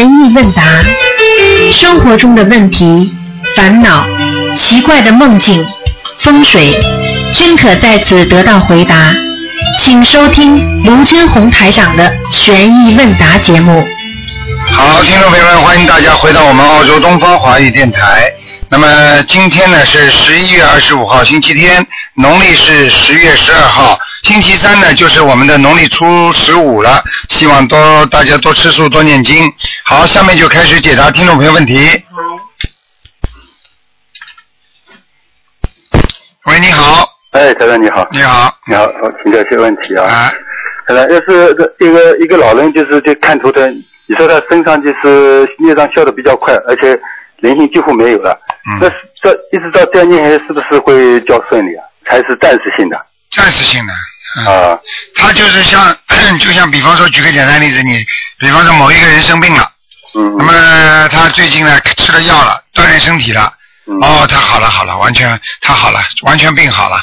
疑问答，生活中的问题、烦恼、奇怪的梦境、风水，均可在此得到回答。请收听卢军红台长的悬疑问答节目。好，听众朋友们，欢迎大家回到我们澳洲东方华语电台。那么今天呢是十一月二十五号，星期天，农历是十月十二号，星期三呢就是我们的农历初十五了。希望多大家多吃素，多念经。好，下面就开始解答听众朋友问题。喂，你好，哎，台长你好，你好，你好，我请教一些问题啊。啊，台长，要是这一个一个老人，就是就看图腾，你说他身上就是孽障消的比较快，而且灵性几乎没有了，那嗯，这一直到这样念下去，是不是会较顺利啊？还是暂时性的？暂时性的。嗯啊，他就是像，就像比方说，举个简单例子，你比方说某一个人生病了，嗯。那么他最近呢吃了药了，锻炼身体了，嗯。哦，他好了好了，完全他好了，完全病好了。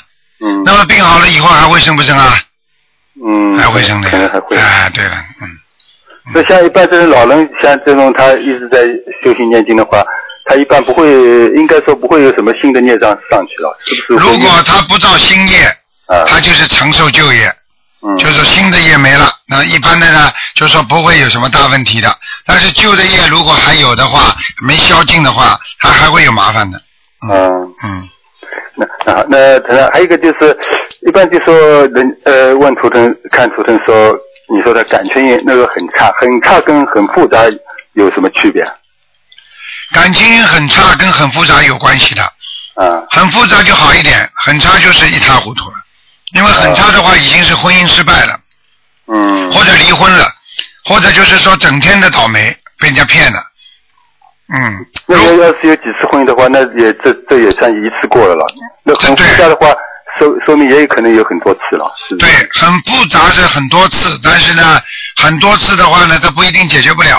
嗯。那么病好了以后还会生不生啊？嗯，还会生的可能还会。哎，对了，嗯，那像一般这种老人，像这种他一直在修行念经的话，他一般不会，应该说不会有什么新的孽障上去了，是不是？如果他不造新业，啊，他就是承受旧业，嗯就是新的业没了。那一般的呢，就是说不会有什么大问题的。但是旧的业如果还有的话，没消尽的话，他还会有麻烦的。嗯。嗯，那啊，那当然还有一个就是，一般就说人呃问图腾看图腾说，你说的感情那个很差，很差跟很复杂有什么区别？感情很差跟很复杂有关系的。啊很复杂就好一点，很差就是一塌糊涂了。因为很差的话，已经是婚姻失败了，嗯或者离婚了，或者就是说整天的倒霉，被人家骗了。嗯，那要是有几次婚姻的话，那也这这也算一次过了了。那很对复杂的话，说说明也有可能有很多次了，是对？，很复杂是很多次，但是呢，很多次的话呢，它不一定解决不了。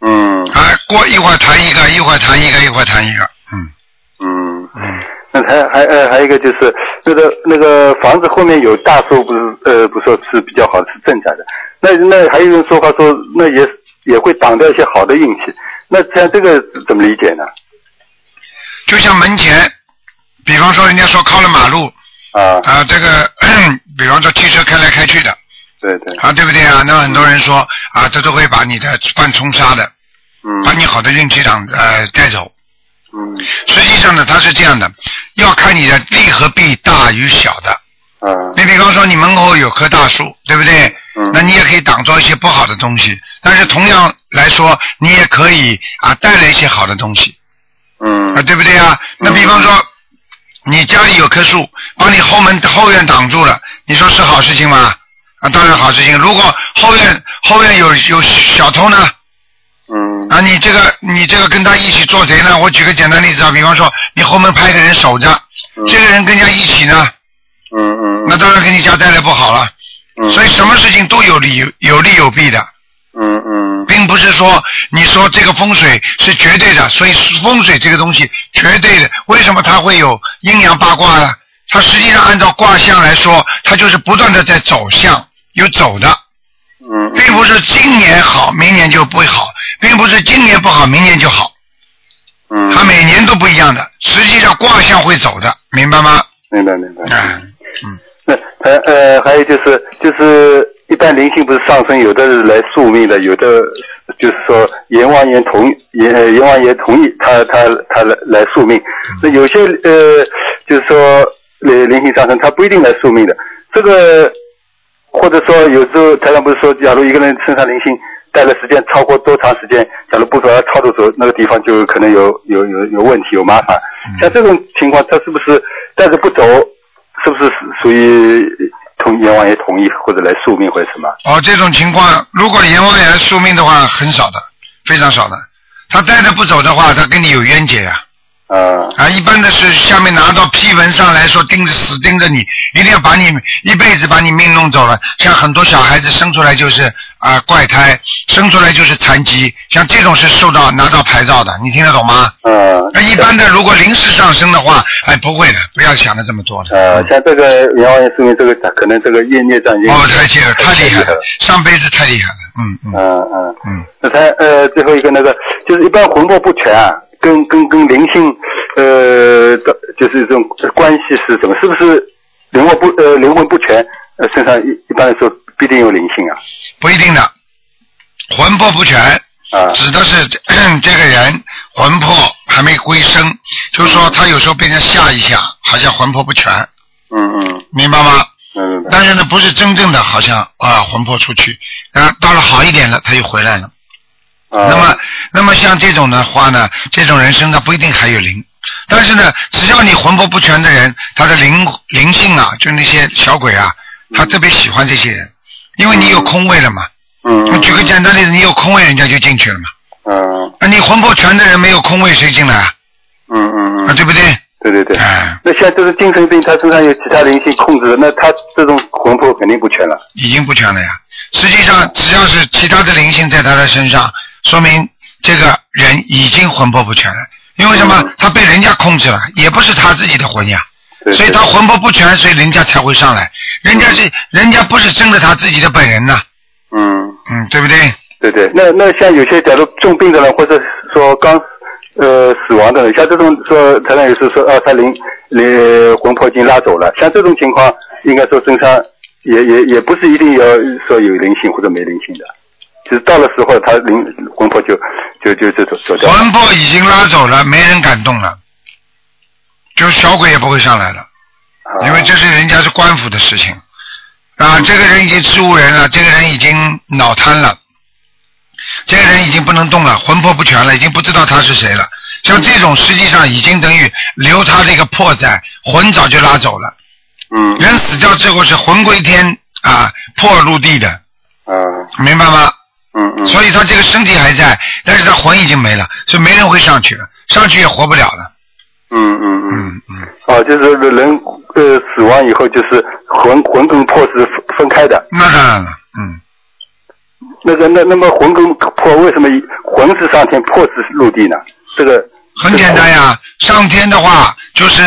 嗯啊，过一会儿谈一个，一会儿谈一个，一会儿谈一个。嗯嗯。嗯，那还还呃还有一个就是那个那个房子后面有大树，不是呃不说是比较好，是正常的。那那还有人说话说，那也也会挡掉一些好的运气。那像这个怎么理解呢？就像门前，比方说人家说靠了马路啊，啊，这个 比方说汽车开来开去的对对，啊，对不对啊？那很多人说啊，这都会把你的犯冲杀的，把嗯你好的运气挡呃带走。嗯实际上呢，它是这样的，要看你的利和弊大与小的。嗯你比方说，你门口有棵大树，对不对？嗯那你也可以挡住一些不好的东西，但是同样来说，你也可以啊带来一些好的东西嗯啊，对不对啊？那比方说，你家里有棵树，把你后门后院挡住了，你说是好事情吗？啊，当然好事情。如果后院后院有有小偷呢？嗯啊，你这个你这个跟他一起做贼呢？我举个简单例子啊，比方说你后门派个人守着，这个人跟人家一起呢，嗯嗯那当然给你家带来不好了。嗯，所以什么事情都有利有利有弊的，嗯嗯。并不是说你说这个风水是绝对的，所以风水这个东西绝对的，为什么它会有阴阳八卦呢？它实际上按照卦象来说，它就是不断的在走向，有走的，嗯并不是今年好，明年就不会好，并不是今年不好，明年就好，嗯，它每年都不一样的。实际上卦象会走的，明白吗？明白明白。嗯嗯，那呃呃，还有就是就是一般灵性不是上升，有的是来宿命的，有的就是说阎王爷同阎呃阎王爷同意他他他来来宿命。那有些呃就是说呃灵性上升，他不一定来宿命的。这个或者说有时候台上不是说，假如一个人身上灵性待的时间超过多长时间，假如不走，要超度走，那个地方就可能有有有有问题有麻烦。像这种情况，他是不是带着不走，是不是属于同阎王爷同意或者来宿命或者什么？哦，这种情况，如果阎王爷来宿命的话，很少的，非常少的。他带着不走的话，他跟你有冤结呀、啊啊。一般的是下面拿到批文上来说，盯着死盯着你，一定要把你一辈子把你命弄走了。像很多小孩子生出来就是啊、怪胎，生出来就是残疾，像这种是受到拿到牌照的，你听得懂吗？啊。那一般的如果临时上升的话，哎，不会的，不要想的这么多的。呃，像这个阎王爷宿命，这个可能这个业孽障已经哦，太厉害了，太厉害了，上辈子太厉害了，嗯嗯嗯嗯。嗯，那他呃最后一个那个就是一般魂魄不全啊，跟跟跟灵性呃的就是这种关系是什么？是不是灵魂不呃灵魂不全呃身上一一般来说必定有灵性啊？不一定的，魂魄不全，啊指的是这 这个人魂魄还没归生，就是说他有时候被人吓一下，好像魂魄不全，嗯嗯明白吗？嗯明白但是呢，不是真正的好像啊魂魄出去，啊到了好一点了，他又回来了。啊那么，那么像这种的话呢，这种人身上不一定还有灵，但是呢，只要你魂魄不全的人，他的灵灵性啊，就那些小鬼啊，他特别喜欢这些人，因为你有空位了嘛。嗯我举个简单例子，你有空位，人家就进去了嘛。嗯那你魂魄全的人没有空位，谁进来啊？嗯嗯啊，嗯对不对？对对对。哎，那像这是精神病，他身上有其他灵性控制的，那他这种魂魄肯定不全了。已经不全了呀。实际上，只要是其他的灵性在他的身上，说明这个人已经魂魄不全了。因为什么嗯？他被人家控制了，也不是他自己的魂呀。对所以他魂魄不全，所以人家才会上来。人家是人家不是真的他自己的本人呐，嗯，嗯，对不对？对对。那那像有些假如重病的人，或者说刚呃死亡的人，像这种说，他那有时候说啊，他灵灵魂魄已经拉走了，像这种情况，应该说身上也也也不是一定要说有灵性或者没灵性的，就是到了时候，他灵魂魄就就就就走走掉了。魂魄已经拉走了，没人敢动了，就小鬼也不会上来了。啊因为这是人家是官府的事情啊，这个人已经植物人了，这个人已经脑瘫了，这个人已经不能动了，魂魄不全了，已经不知道他是谁了。像这种实际上已经等于留他这个魄在，魂早就拉走了。嗯人死掉之后是魂归天啊，魄入地的，啊明白吗？嗯嗯。所以他这个身体还在，但是他魂已经没了，所以没人会上去了，上去也活不了了。嗯嗯嗯。嗯嗯，哦，就是人呃死亡以后，就是魂魂跟魄是分分开的。那当然了，嗯。那个那那么魂跟魄为什么魂是上天，魄是陆地呢？这个很简单呀，上天的话就是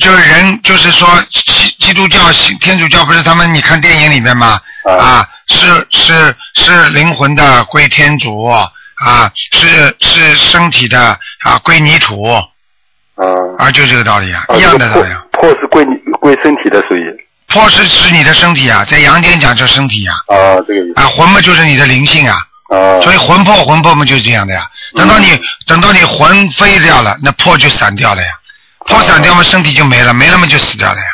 就是人，就是说基基督教、西天主教不是他们？你看电影里面嘛，啊啊，是是是灵魂的归天主啊，是是身体的啊归泥土啊啊，就这个道理啊，啊一样的道理啊。魄魄是归你归身体的，属于魄是指你的身体啊，在阳间讲叫身体呀，啊这个意思啊，魂嘛就是你的灵性啊，啊。所以魂魄魂魄嘛就是这样的呀。等到你嗯等到你魂飞掉了，那魄就散掉了呀，魄散掉嘛，身体就没了，没了嘛就死掉了呀。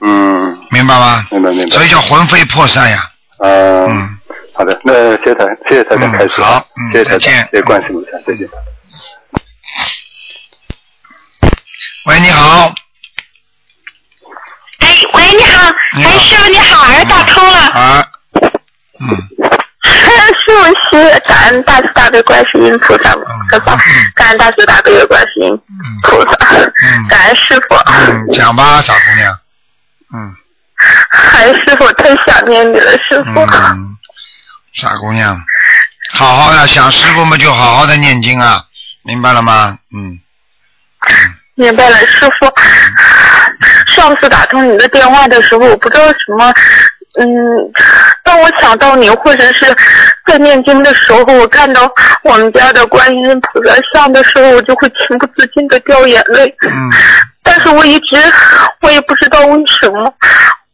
嗯，明白吗？明白明白。所以叫魂飞魄散呀。啊，嗯，好的，那谢谢台，谢谢台长嗯开始，好嗯谢谢谢谢观世音菩萨，再见。喂，你好。哎，喂，你好，你好哎，师傅你好，儿打通了，啊。嗯师傅是感恩大慈大悲观世音菩萨感恩大慈大悲观世音嗯菩萨嗯，感恩师傅，嗯，讲吧，傻姑娘。嗯哎，师傅太想念你了，师傅。嗯，傻姑娘，好好的想师傅们就好好的念经啊，明白了吗？嗯明白了，师傅。上次打通你的电话的时候，我不知道什么，嗯，当我想到你，或者是在念经的时候，我看到我们家的观音菩萨像的时候，我就会情不自禁的掉眼泪。嗯但是我一直，我也不知道为什么，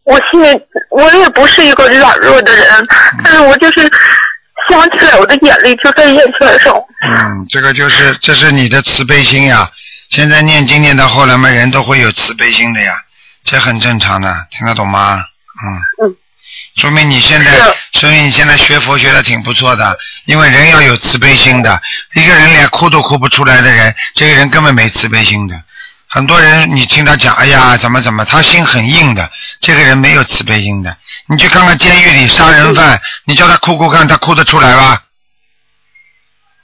我心里我也不是一个软弱的人，但是我就是想起来，我的眼泪就在眼圈上。嗯，这个就是这是你的慈悲心呀。现在念经念到后来嘛，人都会有慈悲心的呀，这很正常的，听得懂吗？嗯。嗯。说明你现在，说明你现在学佛学的挺不错的，因为人要有慈悲心的。一个人连哭都哭不出来的人，这个人根本没慈悲心的。很多人你听他讲，哎呀，怎么怎么，他心很硬的，这个人没有慈悲心的。你去看看监狱里杀人犯，你叫他哭哭看，他哭得出来吧？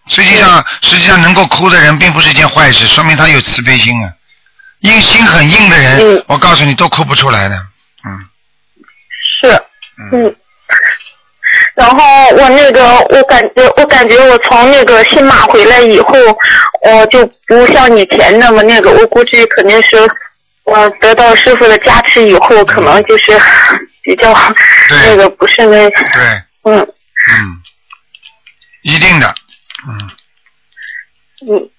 实际上，实际上能够哭的人并不是一件坏事，说明他有慈悲心啊。因心很硬的人，嗯我告诉你都哭不出来的。嗯。然后我那个，我感觉，我感觉我从那个新马回来以后，我就不像以前那么那个，我估计肯定是我得到师傅的加持以后，可能就是比较那个不是那，对，嗯，嗯，一定的，嗯，嗯，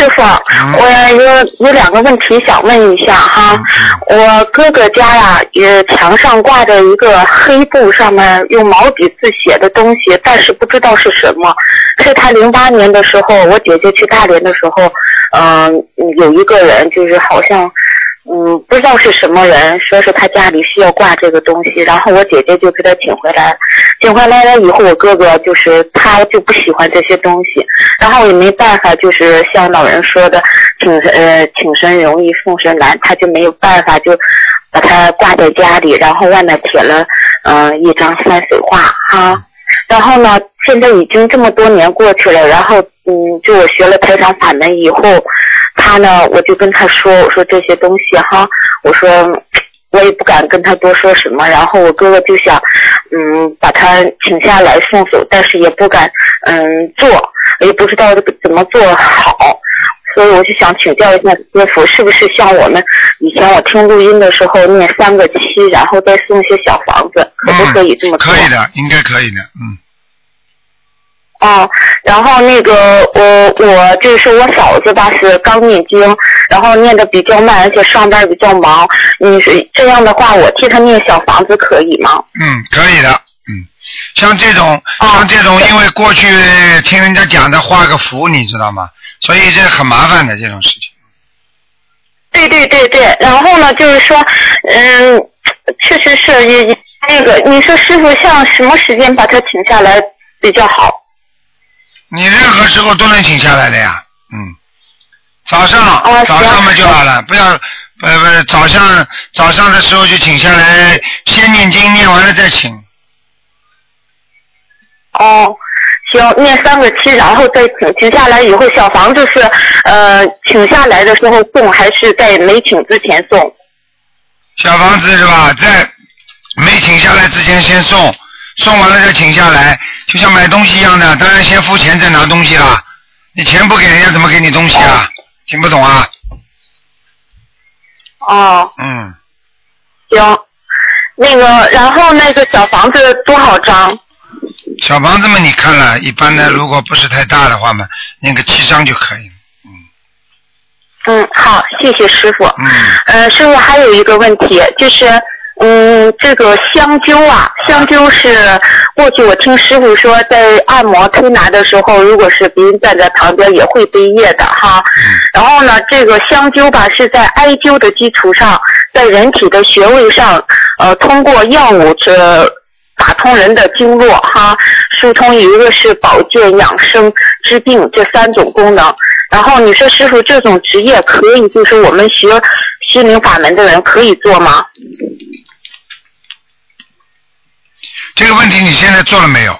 师傅，我有有两个问题想问一下哈。我哥哥家呀，也墙上挂着一个黑布，上面用毛笔字写的东西，但是不知道是什么。是他零八年的时候，我姐姐去大连的时候，嗯，有一个人就是好像。嗯，不知道是什么人，说是他家里需要挂这个东西，然后我姐姐就给他请回来，请回来了以后，我哥哥就是他就不喜欢这些东西，然后也没办法，就是像老人说的，请呃请神容易送神难，他就没有办法，就把它挂在家里，然后外面贴了嗯。一张山水画哈，然后呢，现在已经这么多年过去了，然后嗯，就我学了台长法门以后。他呢，我就跟他说，我说这些东西哈，我说我也不敢跟他多说什么。然后我哥哥就想，嗯，把他请下来送走，但是也不敢嗯做，也不知道怎么做好。所以我就想请教一下师傅，是不是像我们以前我听录音的时候念三个七，然后再送一些小房子，可不可以这么做？可以的，应该可以的，嗯。哦，然后那个我我就是我嫂子吧，是刚念经，然后念的比较慢，而且上班比较忙。你是这样的话，我替她念小房子可以吗？嗯，可以的。嗯，像这种像这种，因为过去听人家讲的画个符，你知道吗？所以这很麻烦的这种事情。对对对对，然后呢，就是说，嗯，确实是也那个，你说师傅像什么时间把他请下来比较好？你任何时候都能请下来的呀，嗯，早上早上嘛就好了，不要不不早上早上的时候就请下来，先念经念完了再请。哦，行，念三个七，然后再请，请下来以后，小房子是呃请下来的时候送，还是在没请之前送？小房子是吧？在没请下来之前先送，送完了再请下来。就像买东西一样的，当然先付钱再拿东西啦。你钱不给人家，怎么给你东西啊？听不懂啊？哦。嗯。行，那个，然后那个小房子多少张？小房子嘛，你看了，一般呢，如果不是太大的话嘛，那个七张就可以。嗯。嗯，好，谢谢师傅。嗯。呃，师傅还有一个问题，就是。嗯，这个香灸啊，香灸是过去我听师傅说，在按摩推拿的时候，如果是别人站在旁边也会背业的哈。然后呢，这个香灸吧是在艾灸的基础上，在人体的穴位上，呃，通过药物这打通人的经络哈，疏通一个是保健养生治病这三种功能。然后你说师傅这种职业可以，就是我们学心灵法门的人可以做吗？这个问题你现在做了没有？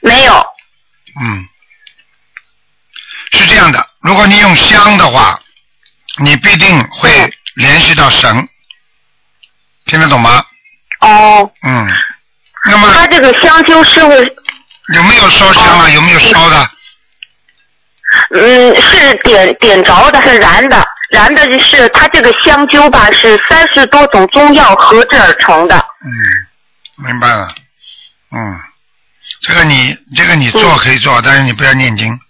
没有。嗯，是这样的，如果你用香的话，你必定会联系到神，听得懂吗？哦。嗯。那么。他这个香灸师傅。有没有烧香啊？有没有烧的？嗯，是点点着的，是燃的，燃的是他这个香灸吧，是三十多种中药合制而成的。嗯。明白了，嗯，这个你这个你做可以做，但是你不要念经。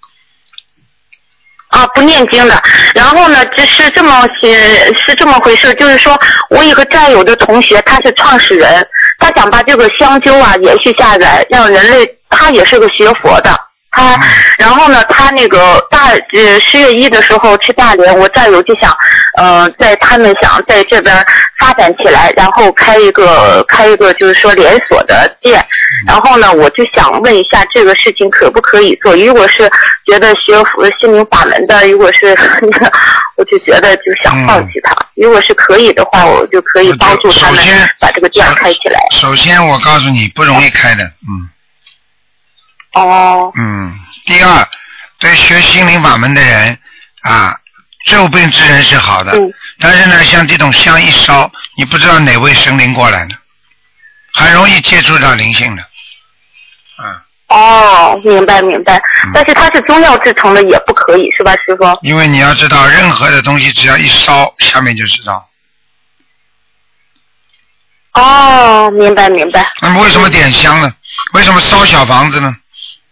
啊，不念经的。然后呢，这是这么是是这么回事，就是说我一个战友的同学，他是创始人，他想把这个香灸啊延续下来，让人类，他也是个学佛的。他，然后呢，他那个大呃十月一的时候去大连，我战友就想，呃，在他们想在这边发展起来，然后开一个开一个就是说连锁的店，然后呢，我就想问一下这个事情可不可以做？如果是觉得学心灵法门的，如果是，我就觉得就想放弃他。如果是可以的话，我就可以帮助他们把这个店开起来。首先，我告诉你不容易开的，嗯。哦。嗯，第二，对学心灵法门的人啊，救病之人是好的。嗯。但是呢，像这种香一烧，你不知道哪位神灵过来的，很容易接触到灵性的。啊。哦，明白明白。但是它是中药制成的，也不可以是吧，师傅？因为你要知道，任何的东西只要一烧，下面就知道。哦。哦，明白明白。那么为什么点香呢？为什么烧小房子呢？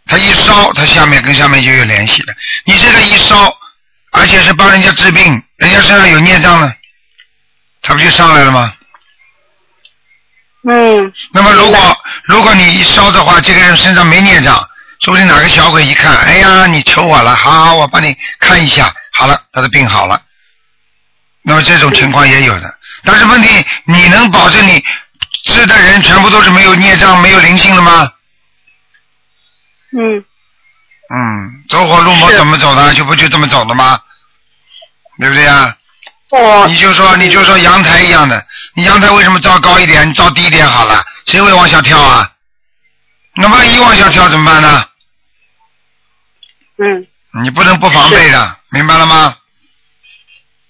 它一烧，它下面跟下面就有联系了。你这个一烧，而且是帮人家治病，人家身上有孽障了，它不就上来了吗？嗯。那么如果如果你一烧的话，这个人身上没孽障，说不定哪个小鬼一看，哎呀，你求我了，好好，我帮你看一下，好了，他的病好了。那么这种情况也有的，但是问题，你能保证你治的人全部都是没有孽障、没有灵性的吗？嗯嗯，走火入魔怎么走的？就不就这么走的吗？对不对呀？哦你就说你就说阳台一样的，你阳台为什么照高一点，你照低一点好了？谁会往下跳啊？那万一往下跳怎么办呢？嗯你不能不防备的，明白了吗？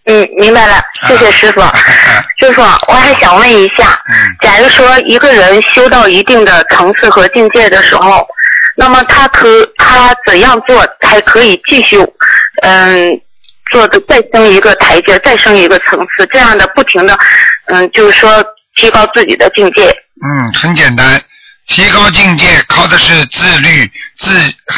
嗯，明白了，谢谢师傅。师傅，我还想问一下，嗯假如说一个人修到一定的层次和境界的时候，那么他可他怎样做才可以继续嗯做的再升一个台阶，再升一个层次，这样的不停的嗯就是说提高自己的境界。嗯，很简单，提高境界靠的是自律，自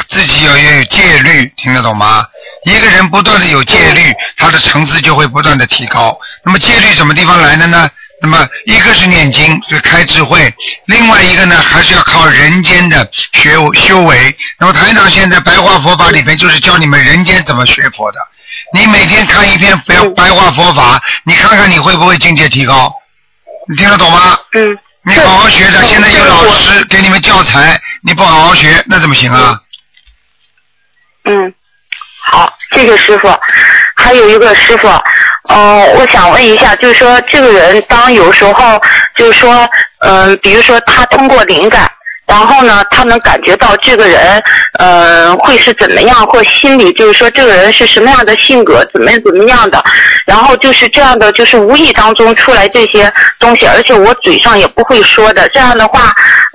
自己要有戒律，听得懂吗？一个人不断的有戒律，他的层次就会不断的提高。那么戒律什么地方来的呢？那么一个是念经，是开智慧；另外一个呢，还是要靠人间的学修为。那么台长现在白话佛法里边就是教你们人间怎么学佛的。你每天看一篇白白话佛法，你看看你会不会境界提高？你听得懂吗？嗯，你好好学着，现在有老师给你们教材，你不好好学，那怎么行啊？嗯，好，谢谢师傅。还有一个师傅，嗯、我想问一下，就是说这个人当有时候就是说，嗯、比如说他通过灵感。然后呢，他能感觉到这个人，呃，会是怎么样，或心里就是说这个人是什么样的性格，怎么怎么样的，然后就是这样的，就是无意当中出来这些东西，而且我嘴上也不会说的。这样的话，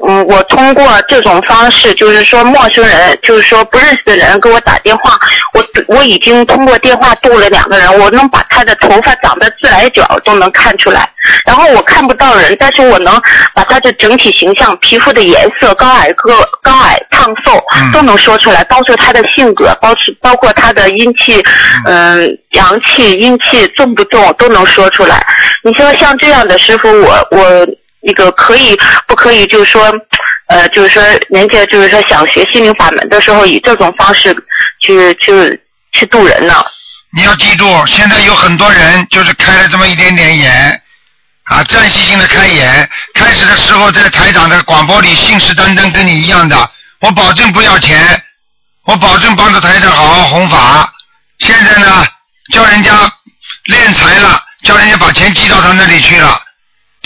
嗯，我通过这种方式，就是说陌生人，就是说不认识的人给我打电话，我我已经通过电话度了两个人，我能把他的头发长的自来卷都能看出来，然后我看不到人，但是我能把他的整体形象、皮肤的颜色、高矮个、高矮胖瘦嗯都能说出来，包括他的性格，包括包括他的阴气，嗯、阳气、阴气重不重都能说出来。你说像这样的师傅，我我那个可以不可以？就是说，呃，就是说人家就是说想学心灵法门的时候，以这种方式去去去渡人呢？你要记住，现在有很多人就是开了这么一点点眼，啊，暂时性的开眼。开始的时候在台长的广播里信誓旦旦跟你一样的，我保证不要钱，我保证帮着台长好好弘法。现在呢，叫人家敛财了，叫人家把钱寄到他那里去了，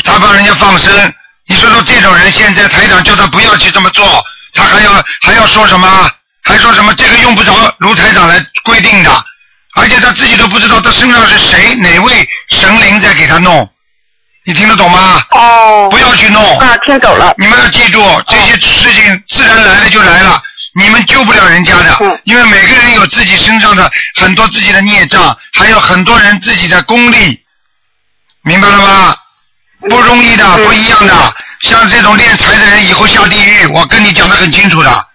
他帮人家放生。你说说这种人，现在台长叫他不要去这么做，他还要还要说什么？还说什么这个用不着卢台长来规定的，而且他自己都不知道他身上是谁哪位神灵在给他弄，你听得懂吗？哦不要去弄。啊，听懂了。你们要记住，这些事情自然来了就来了，你们救不了人家的嗯，因为每个人有自己身上的很多自己的孽障，还有很多人自己的功力，明白了吗？不容易的，嗯不一样的。像这种敛财的人，以后下地狱，我跟你讲的很清楚的，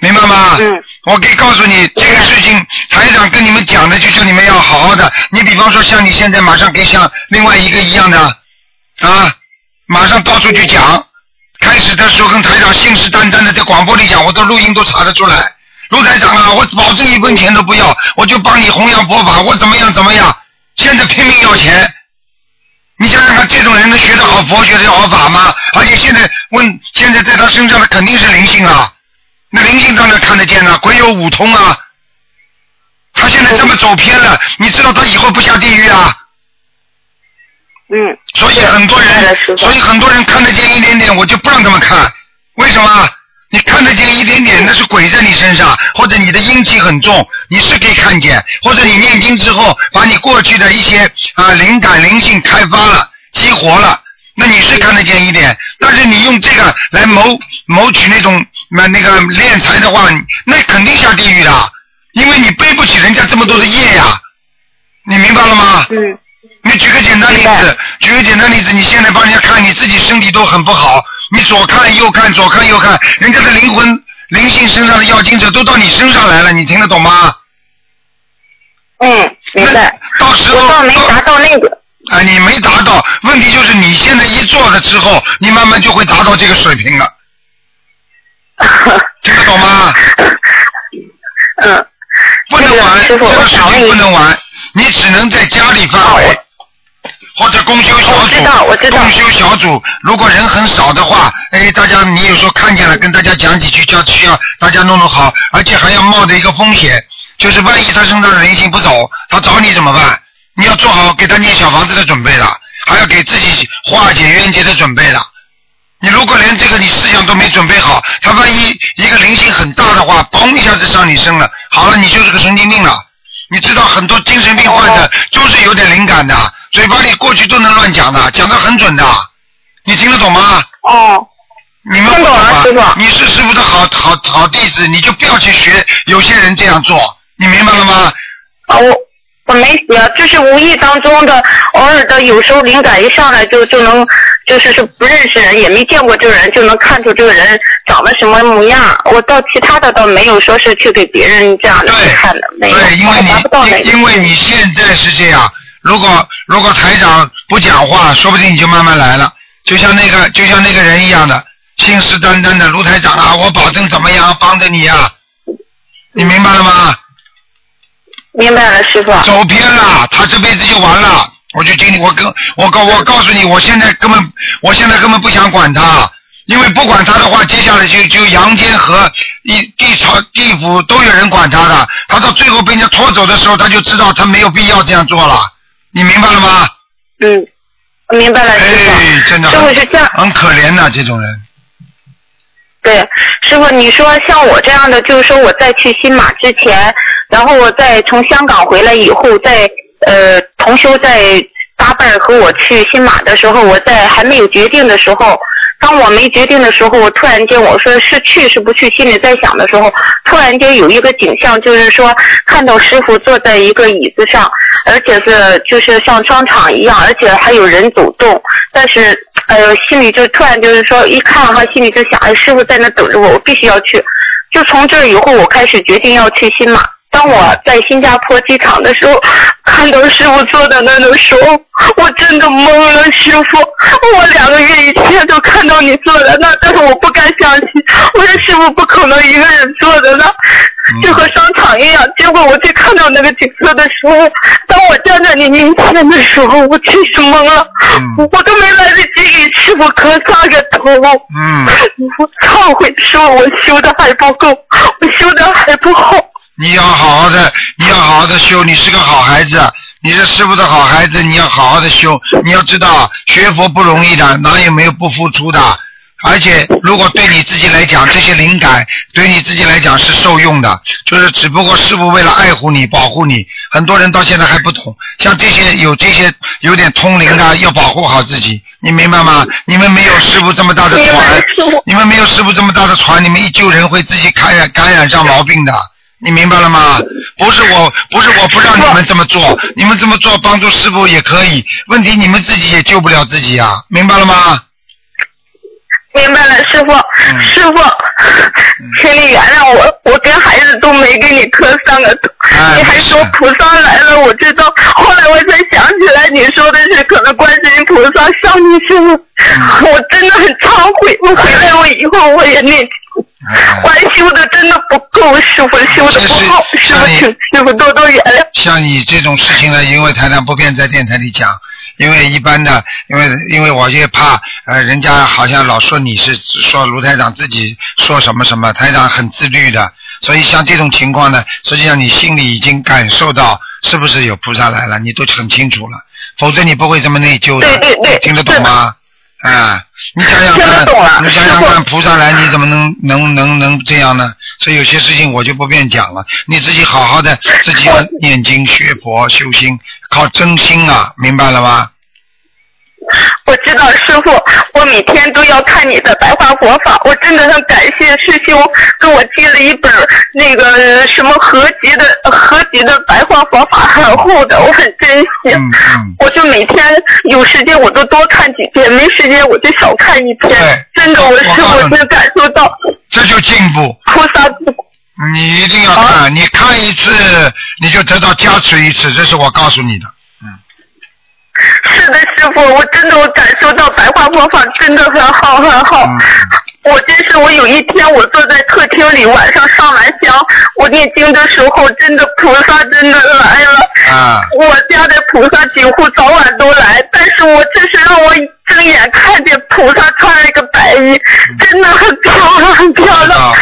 明白吗？嗯。我可以告诉你，这个事情台长跟你们讲的，就叫你们要好好的。你比方说，像你现在马上跟像另外一个一样的啊，马上到处去讲。开始的时候跟台长信誓旦旦的在广播里讲，我的录音都查得出来。陆台长啊，我保证一分钱都不要，我就帮你弘扬佛法，我怎么样怎么样。现在拼命要钱，你想想看，这种人能学得好佛学得好法吗？而且现在问，现在在他身上的肯定是灵性啊，那灵性当然看得见了，鬼有五通啊。他现在这么走偏了，你知道他以后不下地狱啊？嗯。所以很多人所以很多人看得见一点点，我就不让他们看。为什么？你看得见一点点，那是鬼在你身上，或者你的阴气很重，你是可以看见，或者你念经之后，把你过去的一些啊灵感、灵性开发了、激活了，那你是看得见一点。但是你用这个来谋谋取那种那那个敛财的话，那肯定下地狱的，因为你背不起人家这么多的业呀，你明白了吗？嗯你举个简单例子，举个简单例子，你现在帮人家看，你自己身体都很不好，你左看右看，左看右看，人家的灵魂、灵性身上的要精者都到你身上来了，你听得懂吗？嗯，明白。到时候我倒没达到那个。哎，你没达到，问题就是你现在一做了之后，你慢慢就会达到这个水平了。听得懂吗？嗯。不能玩，这个事情不能玩，你只能在家里范围，或者公修小组。公休小组，如果人很少的话，哎，大家你有时候看见了，跟大家讲几句，叫需要大家弄弄好，而且还要冒着一个风险，就是万一他身上的灵性不走，他找你怎么办？你要做好给他念小房子的准备了，还要给自己化解冤结的准备了。你如果连这个你思想都没准备好，他万一一个灵性很大的话，嘣一下子上你身了，好了，你就是个神经病了。你知道很多精神病患者就是有点灵感的，嘴巴里过去都能乱讲的，讲的很准的。你听得懂吗？哦。你们不懂吗？你是师傅的好好好弟子，你就不要去学有些人这样做，你明白了吗？啊我。我没写，就是无意当中的，偶尔的，有时候灵感一上来就就能，就是是不认识人，也没见过这个人，就能看出这个人长得什么模样。我到其他的倒没有说是去给别人这样去看的，没有，对，因为你因为你现在是这样，如果如果台长不讲话，说不定你就慢慢来了。就像那个就像那个人一样的，信誓旦旦的卢台长啊，我保证怎么样帮着你啊，你明白了吗？明白了，师傅。走偏了，他这辈子就完了。我就经历，我跟我告我告诉你，我现在根本，我现在根本不想管他，因为不管他的话，接下来就就阳间和地地朝地府都有人管他的。他到最后被人家拖走的时候，他就知道他没有必要这样做了。你明白了吗？嗯，明白了，师傅。哎，真的。师傅是这样。很可怜的这种人。对，师傅，你说像我这样的，就是说我在去新马之前，然后我在从香港回来以后，在呃同修在搭伴和我去新马的时候，我在还没有决定的时候，当我没决定的时候，我突然间我说是去是不去，心里在想的时候，突然间有一个景象，就是说看到师傅坐在一个椅子上，而且是就是像商场一样，而且还有人走动，但是。呃，心里就突然就是说，一看哈，心里就想，哎，师傅在那等着我，我必须要去。就从这以后，我开始决定要去新马。当我在新加坡机场的时候，看到师傅坐在那的时候，我真的懵了。师傅，我两个月以前就看到你坐在那，但是我不敢相信，我说师傅不可能一个人坐在那，就和商场一样。结果我去看到那个景色的时候，当我站在你面前的时候，我真是懵了，我都没来得及给师傅磕三个头。嗯，我忏悔说，我修的还不够，我修的还不好。你要好好的，你要好好的修。你是个好孩子，你是师傅的好孩子，你要好好的修。你要知道，学佛不容易的，哪有没有不付出的？而且，如果对你自己来讲，这些灵感对你自己来讲是受用的，就是只不过师傅为了爱护你、保护你，很多人到现在还不懂。像这些有这些有点通灵的，要保护好自己，你明白吗？你们没有师傅这么大的船，你们没有师傅这么大的船，你们一救人会自己感染感染上毛病的。你明白了吗？不是我，不是我不让你们这么做，你们这么做帮助师傅也可以。问题你们自己也救不了自己啊，明白了吗？明白了，师傅，师傅，请你原谅我，我跟孩子都没给你磕三个头，你还说菩萨来了，我知道。后来我才想起来，你说的是可能观世音菩萨上你身了，我真的很忏悔。我回来我以后我也念。我修的真的不够，师傅修的不好，师傅请师傅多多原谅。像你这种事情呢，因为台长不便在电台里讲，因为一般的，因为因为我也怕，呃，人家好像老说你是说卢台长自己说什么什么，台长很自律的，所以像这种情况呢，实际上你心里已经感受到是不是有菩萨来了，你都很清楚了，否则你不会这么内疚的，听得懂吗？啊，你想想看，你想想看，菩萨来你怎么能能能能这样呢？所以有些事情我就不便讲了，你自己好好的，自己要念经学佛修心，靠真心啊，明白了吗？我知道师傅，我每天都要看你的白话佛法，我真的很感谢师兄给我寄了一本那个什么合集的合集的白话佛法，很厚的，我很珍惜。嗯嗯，我就每天有时间我都多看几遍，没时间我就少看一篇。真的，我师傅能感受到这就进步。菩萨你一定要看，你看一次你就得到加持一次，这是我告诉你的。是的，师傅，我真的我感受到白话佛法真的很好很好。我真是我有一天我坐在客厅里，晚上上完香，我念经的时候，真的菩萨真的来了。啊。我家的菩萨几乎早晚都来，但是我这是让我睁眼看见菩萨穿了一个白衣，真的很漂亮很漂亮。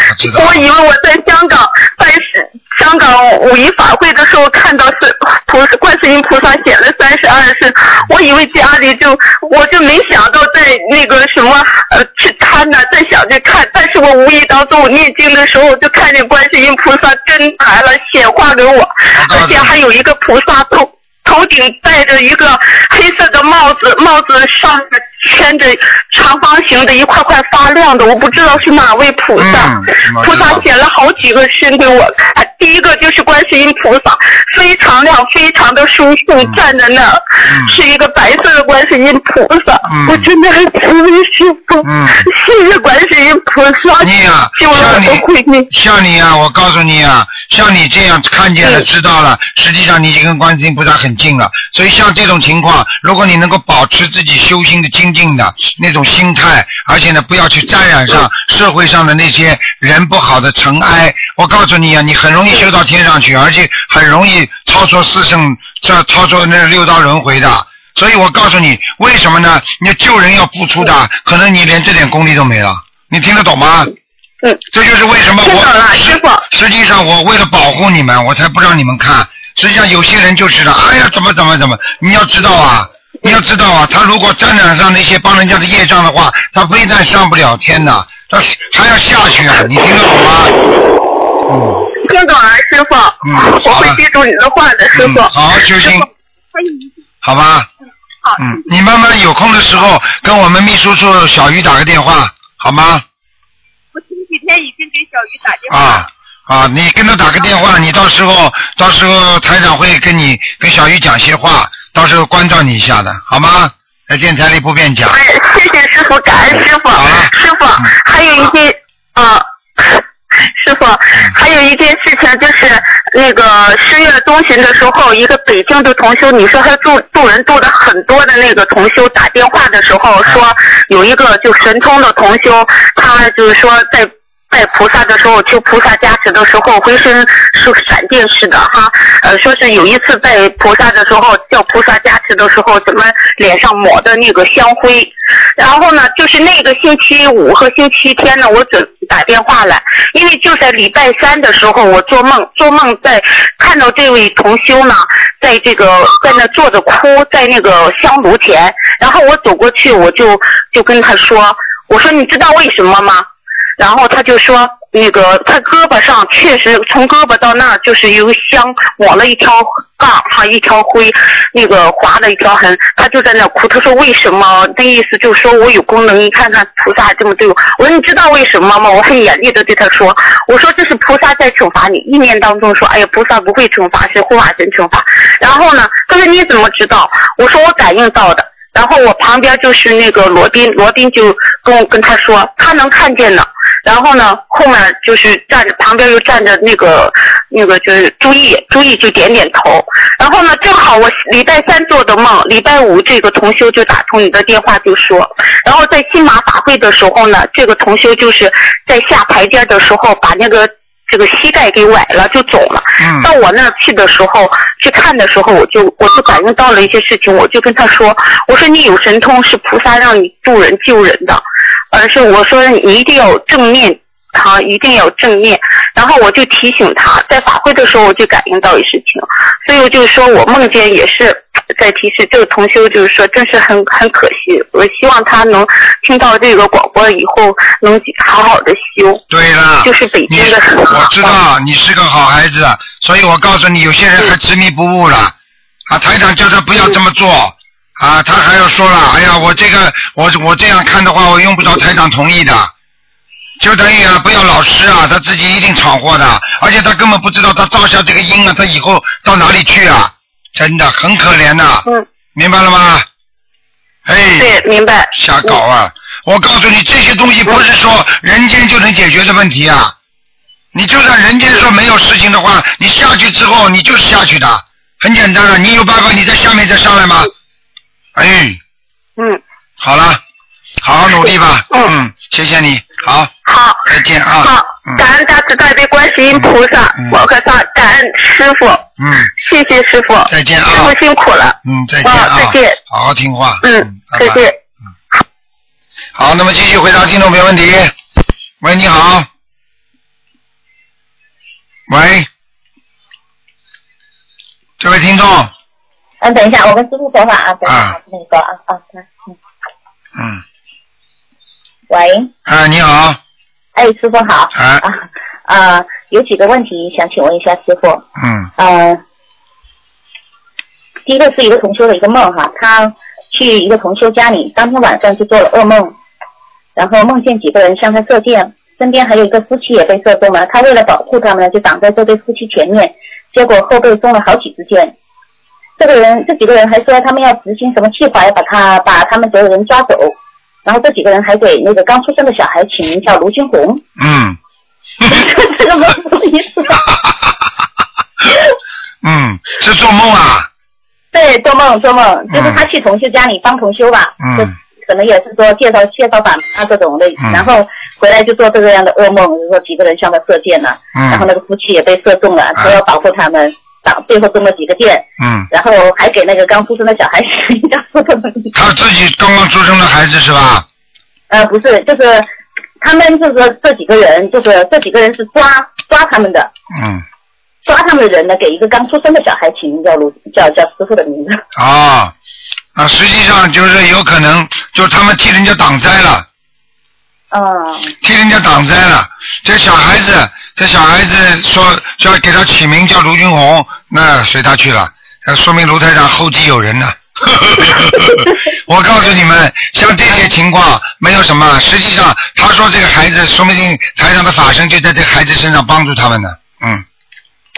我以为我在香港拜师。香港五一法会的时候看到是菩萨观世音菩萨显了三十二身，我以为家里就我就没想到在那个什么呃去看呢，在想着看，但是我无意当中我念经的时候就看见观世音菩萨真来了显化给我，而且还有一个菩萨头头顶戴着一个黑色的帽子，帽子上面圈着长方形的一块块发亮的，我不知道是哪位菩萨。菩萨显了好几个身给我看，第一个就是观世音菩萨，非常亮，非常的舒服，站在那儿，是一个白色的观世音菩萨。我真的很敬畏师傅，谢谢观世音菩萨。你呀，像你，像你呀，我告诉你呀，像你这样看见了、知道了，实际上你已经跟观世音菩萨很近了。所以像这种情况，如果你能够保持自己修心的精。进的那种心态，而且呢，不要去沾染上社会上的那些人不好的尘埃。我告诉你啊，你很容易修到天上去，而且很容易超出四圣，这超出那六道轮回的。所以我告诉你，为什么呢？你救人要付出的，可能你连这点功力都没了。你听得懂吗？嗯。这就是为什么我师傅。实际上，我为了保护你们，我才不让你们看。实际上，有些人就知道，哎呀，怎么怎么怎么，你要知道啊。你要知道啊，他如果沾染上那些帮人家的业障的话，他非但上不了天呐，他还要下去啊！你听得懂吗？嗯。听懂了，师傅。嗯，我会记住你的话的，师傅。好好修心。好吧。好。嗯，你慢慢有空的时候跟我们秘书处小鱼打个电话，好吗？我前几天已经给小鱼打电话。啊啊！你跟他打个电话，你到时候到时候台长会跟你跟小玉讲些话。到时候关照你一下的，好吗？在电台里不便讲。哎，谢谢师傅，感恩师傅。师傅，还有一件啊，师傅，还有一件事情就是那个十月中旬的时候，一个北京的同修，你说他住住人住的很多的那个同修打电话的时候说，有一个就神通的同修，他就是说在。拜菩萨的时候，求菩萨加持的时候，浑身是闪电似的哈。呃，说是有一次拜菩萨的时候，叫菩萨加持的时候，怎么脸上抹的那个香灰？然后呢，就是那个星期五和星期天呢，我准打电话来，因为就在礼拜三的时候，我做梦，做梦在看到这位同修呢，在这个在那坐着哭，在那个香炉前，然后我走过去，我就就跟他说，我说你知道为什么吗？然后他就说，那个他胳膊上确实从胳膊到那儿就是有香抹了一条杠哈，一条灰，那个划了一条痕。他就在那哭，他说为什么？那意思就是说我有功能，你看看菩萨这么对我。我说你知道为什么吗？我很严厉的对他说，我说这是菩萨在惩罚你。意念当中说，哎呀，菩萨不会惩罚，是护法神惩罚。然后呢，他说你怎么知道？我说我感应到的。然后我旁边就是那个罗宾，罗宾就跟我跟他说，他能看见的。然后呢，后面就是站着，旁边又站着那个那个就是朱毅，朱毅就点点头。然后呢，正好我礼拜三做的梦，礼拜五这个同修就打通你的电话就说，然后在新马法会的时候呢，这个同修就是在下台阶的时候把那个。这个膝盖给崴了，就走了。到我那儿去的时候，去看的时候，我就我就感应到了一些事情，我就跟他说：“我说你有神通，是菩萨让你助人救人的，而是我说你一定要正面，他一定要正面。”然后我就提醒他，在法会的时候我就感应到一事情，所以我就说我梦见也是。在提示这个同修，就是说，真是很很可惜。我希望他能听到这个广播以后，能好好的修。对了，就是北京的。我知道你是个好孩子，所以我告诉你，有些人还执迷不悟了。啊，台长叫他不要这么做。啊，他还要说了，哎呀，我这个我我这样看的话，我用不着台长同意的，就等于啊，不要老师啊，他自己一定闯祸的，而且他根本不知道他造下这个因啊，他以后到哪里去啊？真的很可怜呐、嗯，明白了吗？哎，对，明白。瞎搞啊！我告诉你，这些东西不是说人间就能解决的问题啊！你就算人间说没有事情的话，你下去之后你就是下去的，很简单了。你有办法，你在下面再上来吗？哎，嗯，好了，好好努力吧。嗯嗯，谢谢你，好，好。再见啊。好嗯，感恩大慈大悲观世音菩萨我和他，感恩师傅，嗯谢谢师傅，再见啊师傅辛苦了，嗯，再见啊。啊再见好好听话。嗯，再见。好，那么继续回答听众朋友问题。喂，你好。喂，这位听众，嗯，等一下，我跟师傅说话啊，等一下，那个啊啊，嗯，嗯，喂，啊，你好，哎，师傅好，啊啊啊，有几个问题想请问一下师傅，嗯呃，第一个是一个同修的一个梦哈，他去一个同修家里，当天晚上就做了噩梦，然后梦见几个人向他射箭，身边还有一个夫妻也被射中了，他为了保护他们，就挡在这对夫妻前面，结果后背中了好几支箭。这个人，这几个人还说他们要执行什么计划，要把他把他们所有人抓走。然后这几个人还给那个刚出生的小孩起名叫卢军红，嗯，这个梦什么意思？嗯，是做梦啊，对，做梦做梦，就是他去同修家里帮同修吧，嗯。就可能也是说介绍介绍反啊这种的，嗯。然后回来就做这个样的噩梦，就说几个人向他射箭了，然后嗯那个夫妻也被射中了，说要保护他们，挡最后中了几个箭，嗯，然后还给那个刚出生的小孩起名叫什么名字？他自己刚刚出生的孩子是吧？呃，不是，就是他们就是说这几个人，就是这几个人是抓抓他们的，嗯，抓他们的人呢，给一个刚出生的小孩起名叫卢叫叫师傅的名字。啊，啊实际上就是有可能，就是他们替人家挡灾了。啊、替人家挡灾了。这小孩子，这小孩子说说要给他起名叫卢军红，那随他去了，那说明卢台长后继有人呢。我告诉你们，像这些情况没有什么，实际上他说这个孩子，说不定台上的法身就在这孩子身上帮助他们呢。嗯，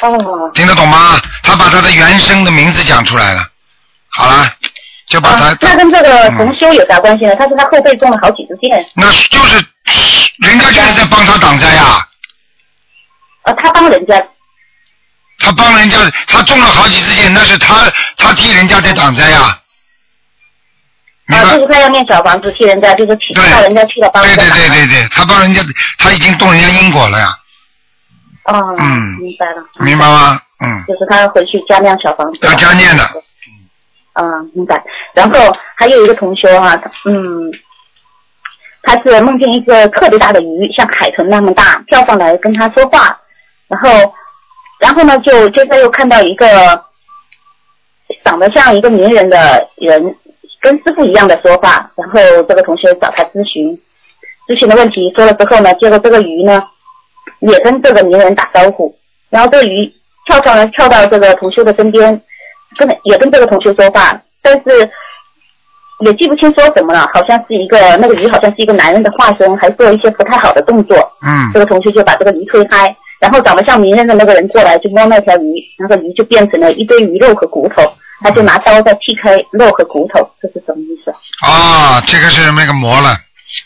哦，听得懂吗？他把他的原生的名字讲出来了。好了，就把他，啊那跟这个同修有啥关系呢？他说他后背中了好几支箭，那就是人家就是在帮他挡灾呀、呃，他帮人家，他帮人家，他中了好几次箭，那是他他替人家在挡灾呀、明啊，就是他要念小房子替人家，就是启对到人家去了帮对对人家对对对，他帮人家，他已经动人家因果了呀，哦，嗯。明白了，明白吗？嗯，就是他回去加念小房子。要加念的。嗯，明白。然后还有一个同学啊，嗯，他是梦见一个特别大的鱼，像海豚那么大，跳上来跟他说话，然后，然后呢，就接着又看到一个长得像一个名人的人，跟师傅一样的说话，然后这个同学找他咨询，咨询的问题说了之后呢，结果这个鱼呢，也跟这个名人打招呼，然后这个鱼跳上来，跳到这个同学的身边，跟也跟这个同学说话，但是也记不清说什么了，好像是一个那个鱼好像是一个男人的化身，还做一些不太好的动作。嗯这个同学就把这个鱼推开，然后长得像名人的那个人过来就摸那条鱼，那个鱼就变成了一堆鱼肉和骨头，他就拿刀在劈开肉和骨头，这是什么意思？啊，这个是那个魔了，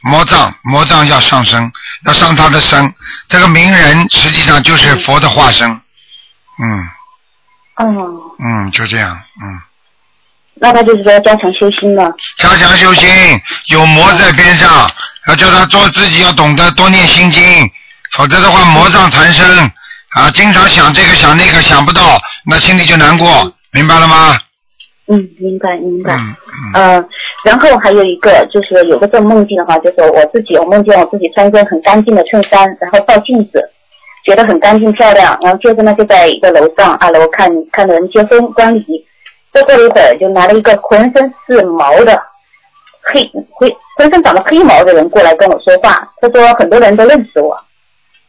魔障，魔障要上升，要上他的身。这个名人实际上就是佛的化身。嗯哦，嗯，就这样，嗯。那他就是说加强修心了。加强修心，有魔在边上，要叫他做自己要懂得多念心经，否则的话魔障缠身啊，经常想这个想那个想不到，那心里就难过，明白了吗？嗯，明白明白。嗯嗯呃，然后还有一个就是有个这种梦境的话，就是我自己，我梦见我自己穿一件很干净的衬衫，然后照镜子，觉得很干净漂亮，然后接着呢就在一个楼上二楼看看人结婚观礼，再过了一会儿就来了一个浑身是毛的黑灰浑身长了黑毛的人过来跟我说话，他说很多人都认识我，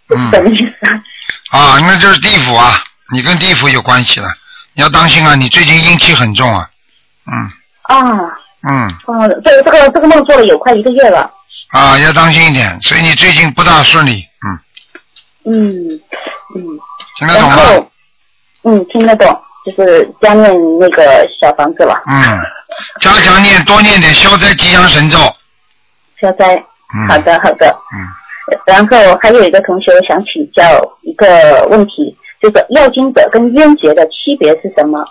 什么嗯，意思啊？啊，那就是地府啊，你跟地府有关系了，你要当心啊，你最近阴气很重啊，嗯啊，嗯，哦，这个这个这个梦做了有快一个月了。啊，要当心一点，所以你最近不大顺利，嗯，嗯嗯，听得懂吗？嗯听得懂，就是加念那个小房子了，嗯，加强念，多念点消灾吉祥神咒，消灾。嗯，好，的好的。嗯，然后还有一个同学想请教一个问题，就是要经者跟冤结的区别是什么？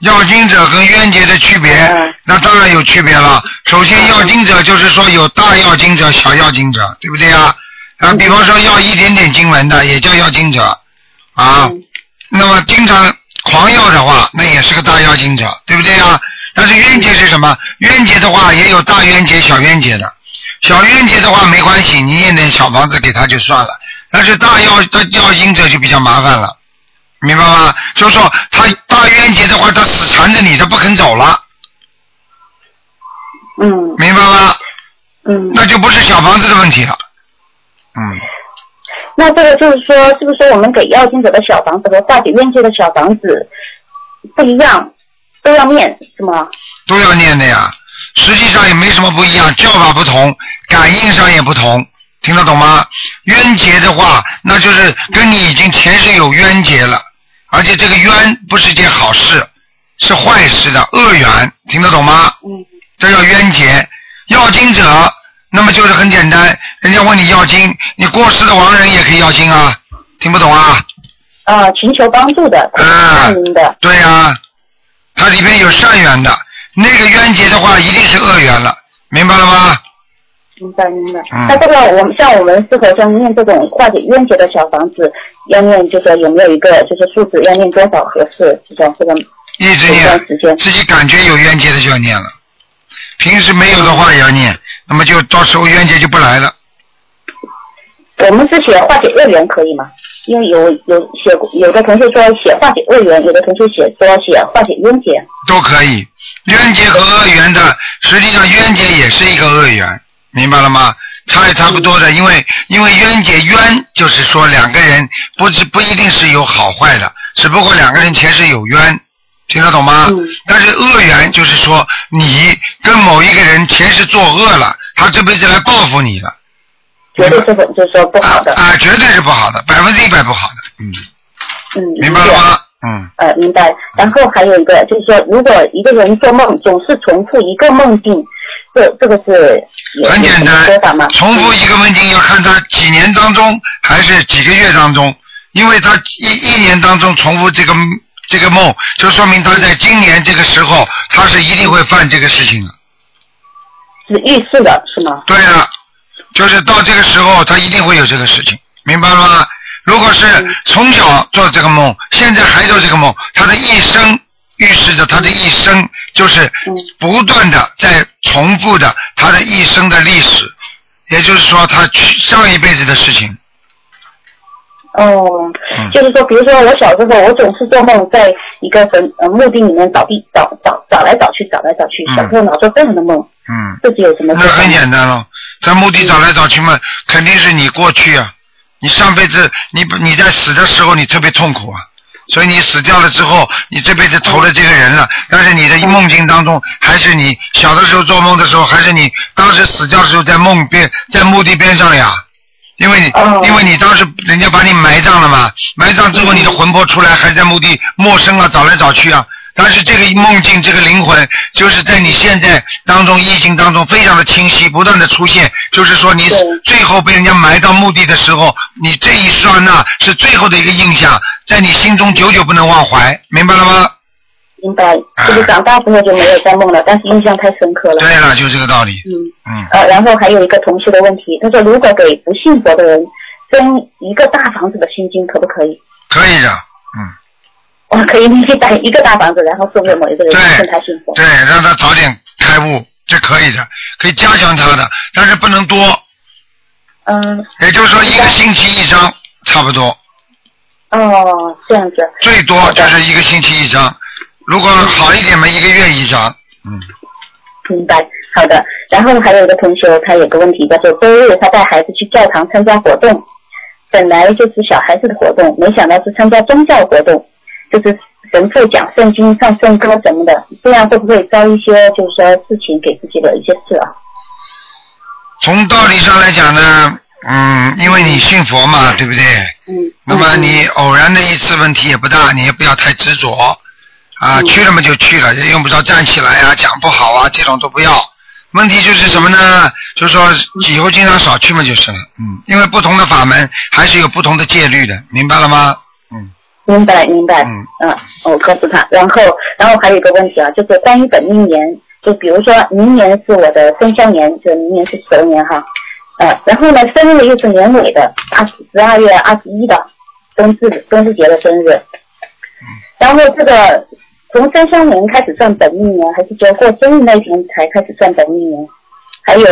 要经者跟冤结的区别，嗯那当然有区别了。首先，要经者就是说有大要经者、小要经者，对不对啊？啊，比方说要一点点经文的，也叫要经者，啊。嗯那么经常狂要的话，那也是个大要经者，对不对啊？但是冤结是什么？冤结的话也有大冤结、小冤结的。小冤结的话没关系，你念点小房子给他就算了。但是大要的要经者就比较麻烦了，明白吗？就是说他大冤结的话，他死缠着你，他不肯走了，嗯明白吗？嗯，那就不是小房子的问题了。嗯，那这个就是说，是不是说我们给要经者的小房子和化解冤结的小房子不一样，都要念是吗？都要念的呀。实际上也没什么不一样，叫法不同，感应上也不同，听得懂吗？冤结的话，那就是跟你已经前世有冤结了，而且这个冤不是件好事，是坏事的恶缘，听得懂吗？嗯这叫冤结。要经者，那么就是很简单，人家问你要经，你过世的亡人也可以要经啊，听不懂啊？啊，寻求帮助的，嗯善您的，对呀、它里面有善缘的，那个冤结的话一定是恶缘了，明白了吗？明白明白。嗯那这个我们像我们适合像念这种化解冤结的小房子，要念就是说有没有一个就是数字要念多少合适？就说这个一直念时间，自己感觉有冤结的就要念了，平时没有的话也要念，那么就到时候冤结就不来了。我们是写化解恶缘可以吗？因为有有写有的同学说写化解恶缘，有的同学写说写化解冤结。都可以。冤结和恶缘的，实际上冤结也是一个恶缘，明白了吗？差也差不多的，因为因为冤结冤就是说两个人不是不一定是有好坏的，只不过两个人前世有冤，听得懂吗？嗯但是恶缘就是说你跟某一个人前世作恶了，他这辈子来报复你了，绝对是不就是说不好的。啊啊，绝对是不好的，百分之一百不好的，嗯，嗯，明白了吗？嗯。呃，明白。然后还有一个就是说，如果一个人做梦总是重复一个梦境，这这个是很简有什么说法吗？，单重复一个梦境要看他几年当中还是几个月当中，因为他一一年当中重复这个这个梦，就说明他在今年这个时候他是一定会犯这个事情的。是预示的是吗？对啊，就是到这个时候他一定会有这个事情，明白了吗？如果是从小做这个梦，现在还做这个梦，他的一生预示着他的一生就是嗯。不断的在重复的他的一生的历史，也就是说他去上一辈子的事情。哦，嗯。就是说，比如说我小时候，我总是做梦在一个坟呃墓地里面找地找找找来找去，找来找去，嗯。小时候老做这样的梦，嗯，自己有什么那很？简单了，在墓地找来找去嘛，肯定是你过去啊，你上辈子你你在死的时候你特别痛苦啊，所以你死掉了之后，你这辈子投了这个人了，但是你的梦境当中还是你小的时候做梦的时候，还是你当时死掉的时候在梦边在墓地边上呀。因为你，哦因为你当时人家把你埋葬了嘛，埋葬之后你的魂魄出来，还在墓地陌生啊，找来找去啊。但是这个梦境，这个灵魂，就是在你现在当中意境当中非常的清晰，不断的出现。就是说，你最后被人家埋到墓地的时候，你这一刹那是最后的一个印象，在你心中久久不能忘怀，明白了吗？明白，就是长大之后就没有再梦了，但是印象太深刻了。对了，就这个道理。嗯，嗯，呃，然后还有一个同事的问题，他说如果给不信佛的人分一个大房子的心经，可不可以？可以的。嗯，哇，可以，你可以打一个大房子，然后送给某一个人，让他信佛。对，让他早点开悟，这可以的，可以加强他的，但是不能多。嗯，也就是说，一个星期一张，差不多，哦，这样子。最多就是一个星期一张。如果好一点嘛，一个月一张。嗯，明白，好的。然后还有一个同学，他有个问题，叫做周日他带孩子去教堂参加活动，本来就是小孩子的活动，没想到是参加宗教活动，就是神父讲圣经、唱圣歌什么的，这样会不会招一些就是说事情给自己的一些事啊？从道理上来讲呢，嗯，因为你信佛嘛，对不对？嗯。那么你偶然的一次问题也不大，你也不要太执着啊，嗯去了嘛就去了，也用不着站起来啊，讲不好啊，这种都不要。问题就是什么呢？就是说以后经常少去嘛就是了，嗯，因为不同的法门还是有不同的戒律的，明白了吗？嗯明白明白，嗯。嗯，我告诉他，然后然后还有一个问题啊，就是关于本命年，就比如说明年是我的生肖年，就明年是蛇年哈，呃，然后呢生日又是年尾的，二十十二月二十一的冬至冬至节的生日，然后这个从生肖年开始算本命年，还是说过生日那一天才开始算本命年？还有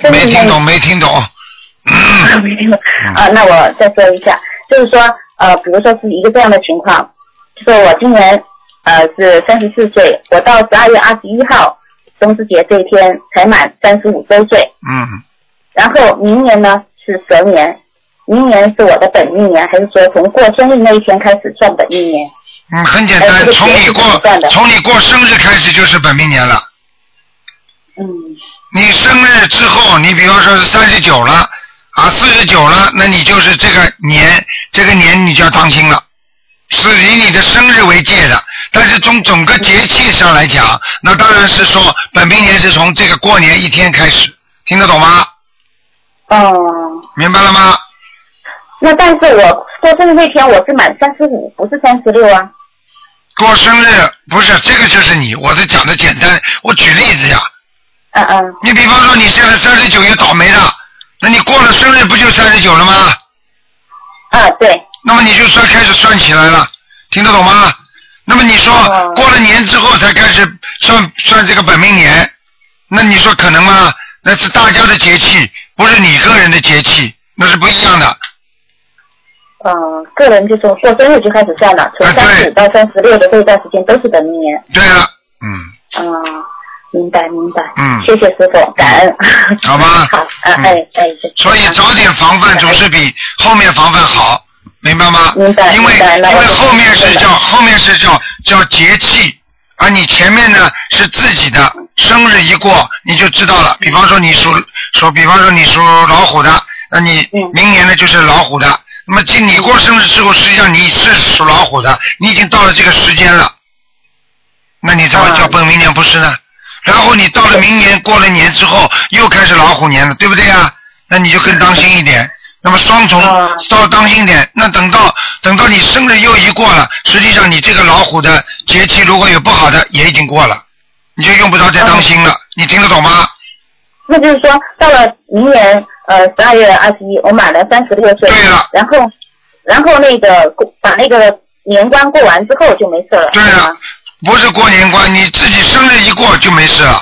这没听懂，没听懂。没听懂。啊，那我再说一下，就是说呃，比如说是一个这样的情况，就是我今年呃是三十四岁，我到十二月二十一号冬至节这一天才满三十五周岁，嗯，然后明年呢是蛇年，明年是我的本命年，还是说从过生日那一天开始算本命年？嗯，很简单，从你过从你过生日开始就是本命年了。嗯你生日之后，你比方说是三十九了啊，四十九了，那你就是这个年，这个年你就要当心了，是以你的生日为界的。但是从整个节气上来讲，那当然是说本命年是从这个过年一天开始，听得懂吗？哦，明白了吗？那但是我过生日那天我是满三十五，不是三十六啊。过生日不是这个就是你，我是讲的简单，我举例子呀。嗯嗯你比方说你现在三十九也倒霉了，那你过了生日不就三十九了吗？啊对，那么你就算开始算起来了，听得懂吗？那么你说哦过了年之后才开始算算这个本命年，那你说可能吗？那是大家的节气，不是你个人的节气，那是不一样的。嗯，个人就是过生日就开始算了，从三十五到三十六的这段时间都是本命年。对了，嗯，嗯，明白明白。嗯谢谢师傅，感恩。好吧 好，哎哎。所以早点防范总是比后面防范好，明白吗？明白因为因为后面是叫后面是叫叫节气，而你前面呢是自己的生日一过你就知道了。比方说你属属，比方说你属老虎的，那你嗯明年呢就是老虎的。那么今你过生日之后，实际上你是属老虎的，你已经到了这个时间了，那你怎么啊叫本明年不是呢？然后你到了明年过了年之后，又开始老虎年了，对不对啊？那你就更当心一点。那么双重啊稍当心点。那等到等到你生日又一过了，实际上你这个老虎的节气如果有不好的，也已经过了，你就用不着再当心了。你听得懂吗？那就是说，到了明年呃十二月二十一，我满了三十六岁。对了然后，然后那个过把那个年关过完之后就没事了。对了不是过年关，你自己生日一过就没事了，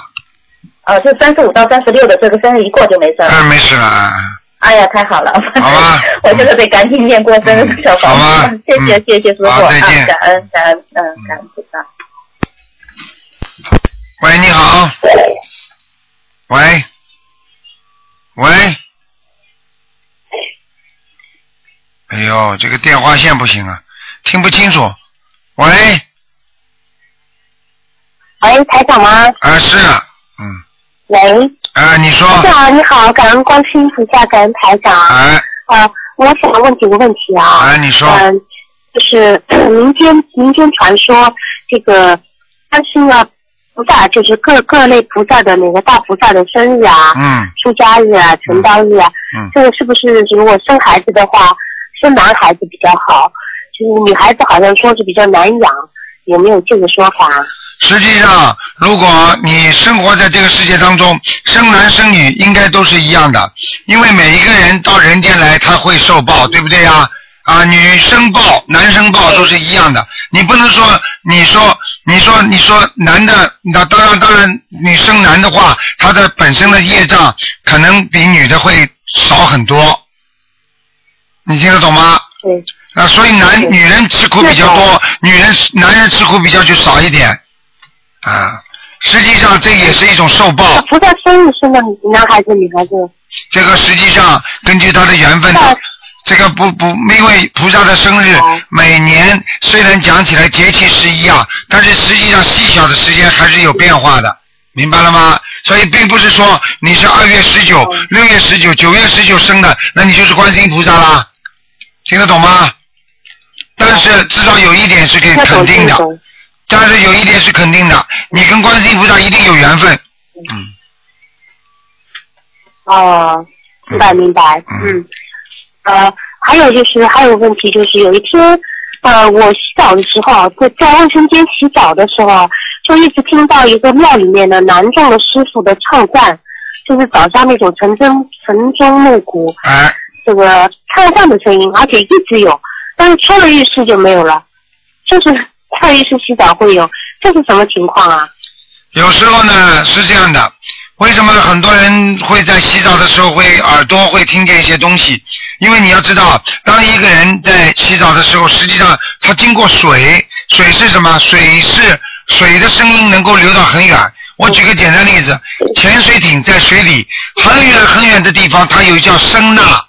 啊，就三十五到三十六的这个生日一过就没事了。嗯，没事了。啊哎呀，太好了！好吧 我这个得赶紧念过生日的小房好吧子。谢谢嗯谢谢师傅啊，好再见感恩感恩嗯感恩菩萨。喂，你好。喂。喂。哎呦，这个电话线不行啊，听不清楚。喂，喂，台长吗？啊是啊，嗯，喂，啊你说，台长你好，感恩观世音菩萨，感恩台长。啊。啊，我想问几个问题啊。哎你说，嗯、就是 民间民间传说这个观世音啊菩萨，就是各各类菩萨的那个大菩萨的生日啊、嗯出家日啊、成道日啊，嗯这个是不是如果生孩子的话，生男孩子比较好？就是女孩子好像说是比较难养，有没有这个说法？实际上，如果你生活在这个世界当中，生男生女应该都是一样的，因为每一个人到人间来，他会受报，对不对呀？啊，女生报、男生报都是一样的。你不能说，你说，你说，你说男的，那当然，当然，你生男的话，他的本身的业障可能比女的会少很多。你听得懂吗？对。啊，所以男女人吃苦比较多，女人男人吃苦比较就少一点，啊，实际上这也是一种受报，菩萨生日生的男孩子女孩子？这个实际上根据他的缘分的，这个不不，因为菩萨的生日哦每年虽然讲起来节气是一样，但是实际上细小的时间还是有变化的，明白了吗？所以并不是说你是二月十九、六月十九、九月十九生的，那你就是观世音菩萨啦，听得懂吗？但是至少有一点是可以肯定的。但是有一点是肯定的，你跟观世音菩萨一定有缘分。嗯，哦，明白明白，嗯。嗯，呃，还有就是还有个问题就是有一天，呃，我洗澡的时候啊，在在卫生间洗澡的时候啊，就一直听到一个庙里面的南众的师傅的唱赞，就是早上那种晨钟晨钟暮鼓啊，这个唱赞的声音，而且一直有，但是出了浴室就没有了，就是在浴室洗澡会有，这是什么情况啊？有时候呢是这样的，为什么很多人会在洗澡的时候会耳朵会听见一些东西？因为你要知道，当一个人在洗澡的时候，实际上他经过水，水是什么？水是水的声音能够流到很远。我举个简单例子，潜水艇在水里很远很远的地方，它有叫声呐，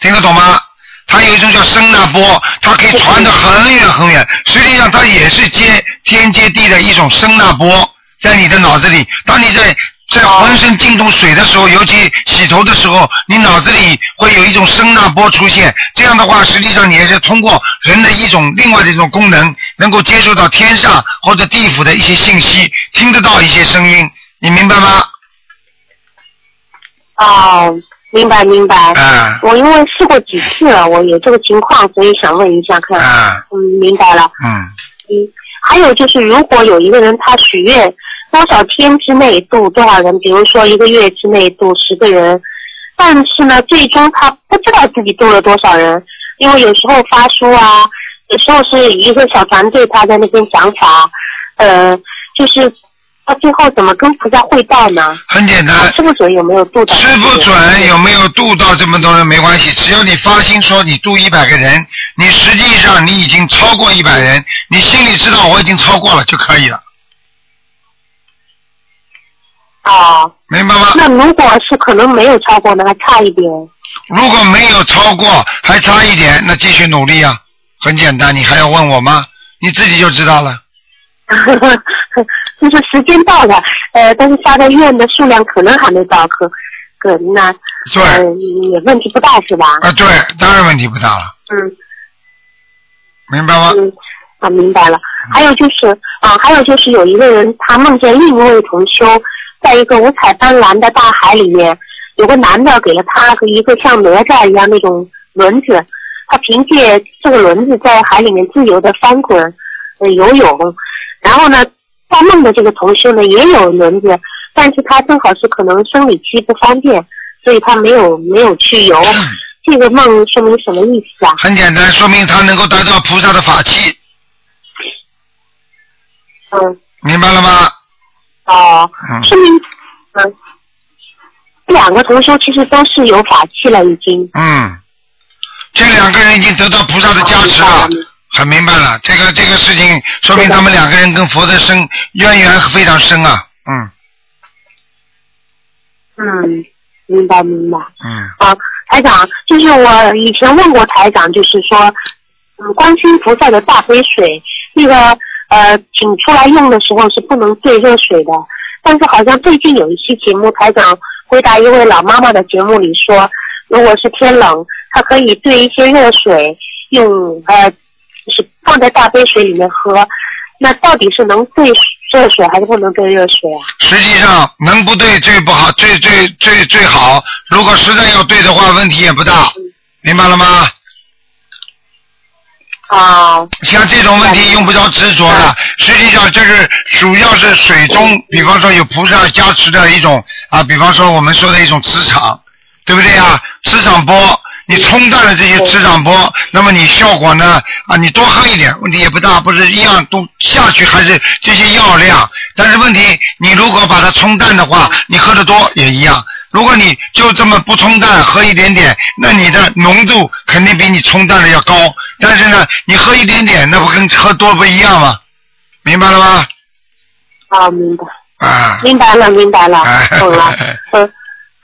听得懂吗？它有一种叫声呐波，它可以传得很远很远。实际上，它也是接天接地的一种声呐波，在你的脑子里。当你在在浑身浸动水的时候，尤其洗头的时候，你脑子里会有一种声呐波出现。这样的话，实际上你也是通过人的一种另外的一种功能，能够接受到天上或者地府的一些信息，听得到一些声音。你明白吗？哦，明白明白。啊我因为试过几次了，我有这个情况，所以想问一下看。啊嗯，明白了。嗯。嗯，还有就是，如果有一个人他许愿多少天之内度多少人，比如说一个月之内度十个人，但是呢，最终他不知道自己度了多少人，因为有时候发书啊，有时候是一个小团队他在那边讲法，呃，就是到最后怎么跟菩萨汇报呢？很简单，吃不准有没有度到？吃不准有没有度到这么多人没关系，只要你发心说你度一百个人，你实际上你已经超过一百人，你心里知道我已经超过了就可以了，啊，明白吗？那如果是可能没有超过呢，还差一点。如果没有超过，还差一点，那继续努力啊，很简单，你还要问我吗？你自己就知道了。就是时间到了，呃，但是发的愿的数量可能还没到，可可那对呃也问题不大是吧？啊，对，当然问题不大了，嗯明白吗？嗯，啊明白了。还有就是啊，还有就是有一个人他梦见另一位同修在一个五彩斑斓的大海里面，有个男的给了他和一个像哪吒一样那种轮子，他凭借这个轮子在海里面自由的翻滚、呃、游泳，然后呢，做梦的这个同修呢也有轮子，但是他正好是可能生理期不方便，所以他没有没有去游。这个梦说明什么意思啊？很简单，说明他能够得到菩萨的法器，嗯，明白了吗？哦，嗯，说明嗯，这两个同修其实都是有法器了，已经。嗯，这两个人已经得到菩萨的加持了。很明白了，这个这个事情说明他们两个人跟佛的深渊源非常深啊，嗯。嗯，明白明白。嗯。啊，台长，就是我以前问过台长，就是说，嗯，观世音菩萨的大杯水，那个呃，请出来用的时候是不能兑热水的。但是好像最近有一期节目，台长回答一位老妈妈的节目里说，如果是天冷，她可以兑一些热水，用呃，就是放在大杯水里面喝。那到底是能兑热水还是不能兑热水啊？实际上能不对最不好，最最最最好。如果实在要兑的话，问题也不大，明白了吗？啊，像这种问题用不着执着的，实际上这是主要是水中，比方说有菩萨加持的一种啊，比方说我们说的一种磁场，对不对啊？磁场波，你冲淡了这些磁场波，那么你效果呢啊，你多喝一点，问题也不大，不是一样都下去还是这些药量，但是问题你如果把它冲淡的话，你喝的多也一样。如果你就这么不冲淡，喝一点点，那你的浓度肯定比你冲淡的要高。但是呢，你喝一点点，那不跟喝多不一样吗？明白了吗？啊，明白。啊，明白了，明白了，懂了。嗯，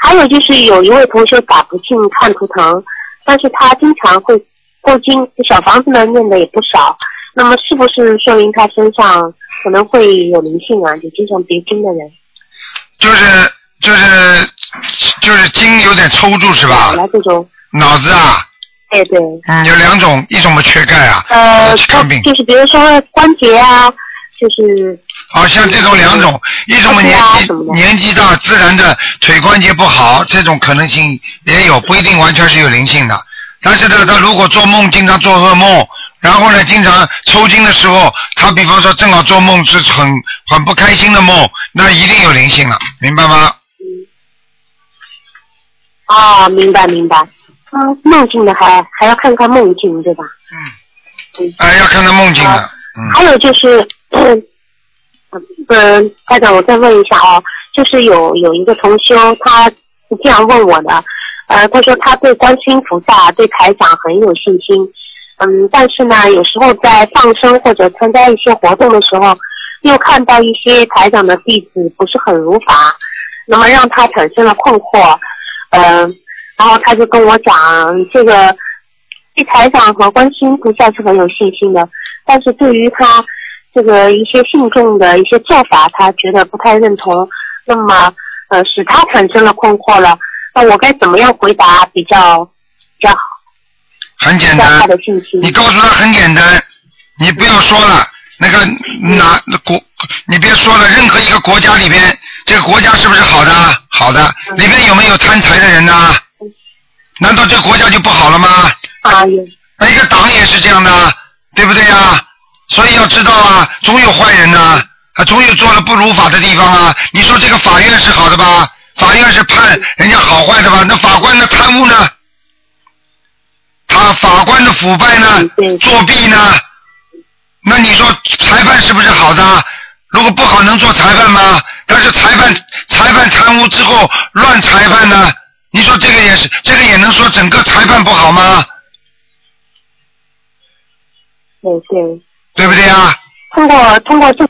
还有就是有一位同学打不进看图腾，但是他经常会过经，小房子呢念的也不少。那么是不是说明他身上可能会有灵性啊？就经常别经的人。就是就是就是筋有点抽住是吧？来这种。脑子啊。哎对。有两种，一种嘛缺钙啊。呃，去看病。就是比如说关节啊，就是。好像这种两种，一种年纪年纪大自然的腿关节不好，这种可能性也有，不一定完全是有灵性的。但是呢，他如果做梦经常做噩梦，然后呢经常抽筋的时候，他比方说正好做梦是很很不开心的梦，那一定有灵性了，明白吗？啊，明白明白。嗯，梦境的还还要看看梦境对吧？嗯。嗯。哎，要看看梦境的。嗯。还有就是。嗯，家长，我再问一下哦，就是有有一个同修，他是这样问我的，呃，他说他对观世音菩萨、对台长很有信心，嗯，但是呢，有时候在放生或者参加一些活动的时候，又看到一些台长的弟子不是很如法，那么让他产生了困惑，嗯，然后他就跟我讲，这个对台长和观世音菩萨是很有信心的，但是对于他。这个一些信众的一些做法，他觉得不太认同，那么呃使他产生了困惑了。那我该怎么样回答比较比较好？很简单，你告诉他很简单，你不要说了，那个哪国，你别说了，任何一个国家里边，这个国家是不是好的？好的，里边有没有贪财的人呢？难道这国家就不好了吗？啊有那一个党也是这样的，对不对呀？所以要知道啊，总有坏人呐，啊，总有做了不如法的地方啊。你说这个法院是好的吧？法院是判人家好坏的吧？那法官的贪污呢？他法官的腐败呢？作弊呢？那你说裁判是不是好的？如果不好，能做裁判吗？但是裁判裁判贪污之后乱裁判呢？你说这个也是，这个也能说整个裁判不好吗？对对。对不对啊？通过通过这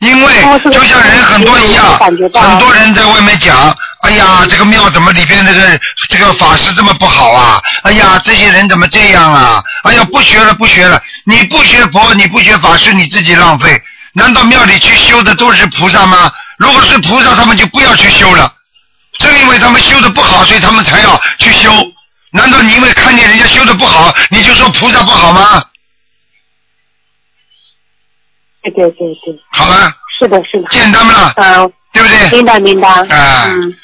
因为就像人很多一样，很多人在外面讲，哎呀，这个庙怎么里边这个这个法师这么不好啊？哎呀，这些人怎么这样啊？哎呀，不学了不学了，你不学佛，你不学法师，你自己浪费。难道庙里去修的都是菩萨吗？如果是菩萨，他们就不要去修了。正因为他们修的不好，所以他们才要去修。难道你因为看见人家修的不好，你就说菩萨不好吗？对对对对，好了，是的，是的，简单吗？嗯，对不对？明白明白，嗯嗯，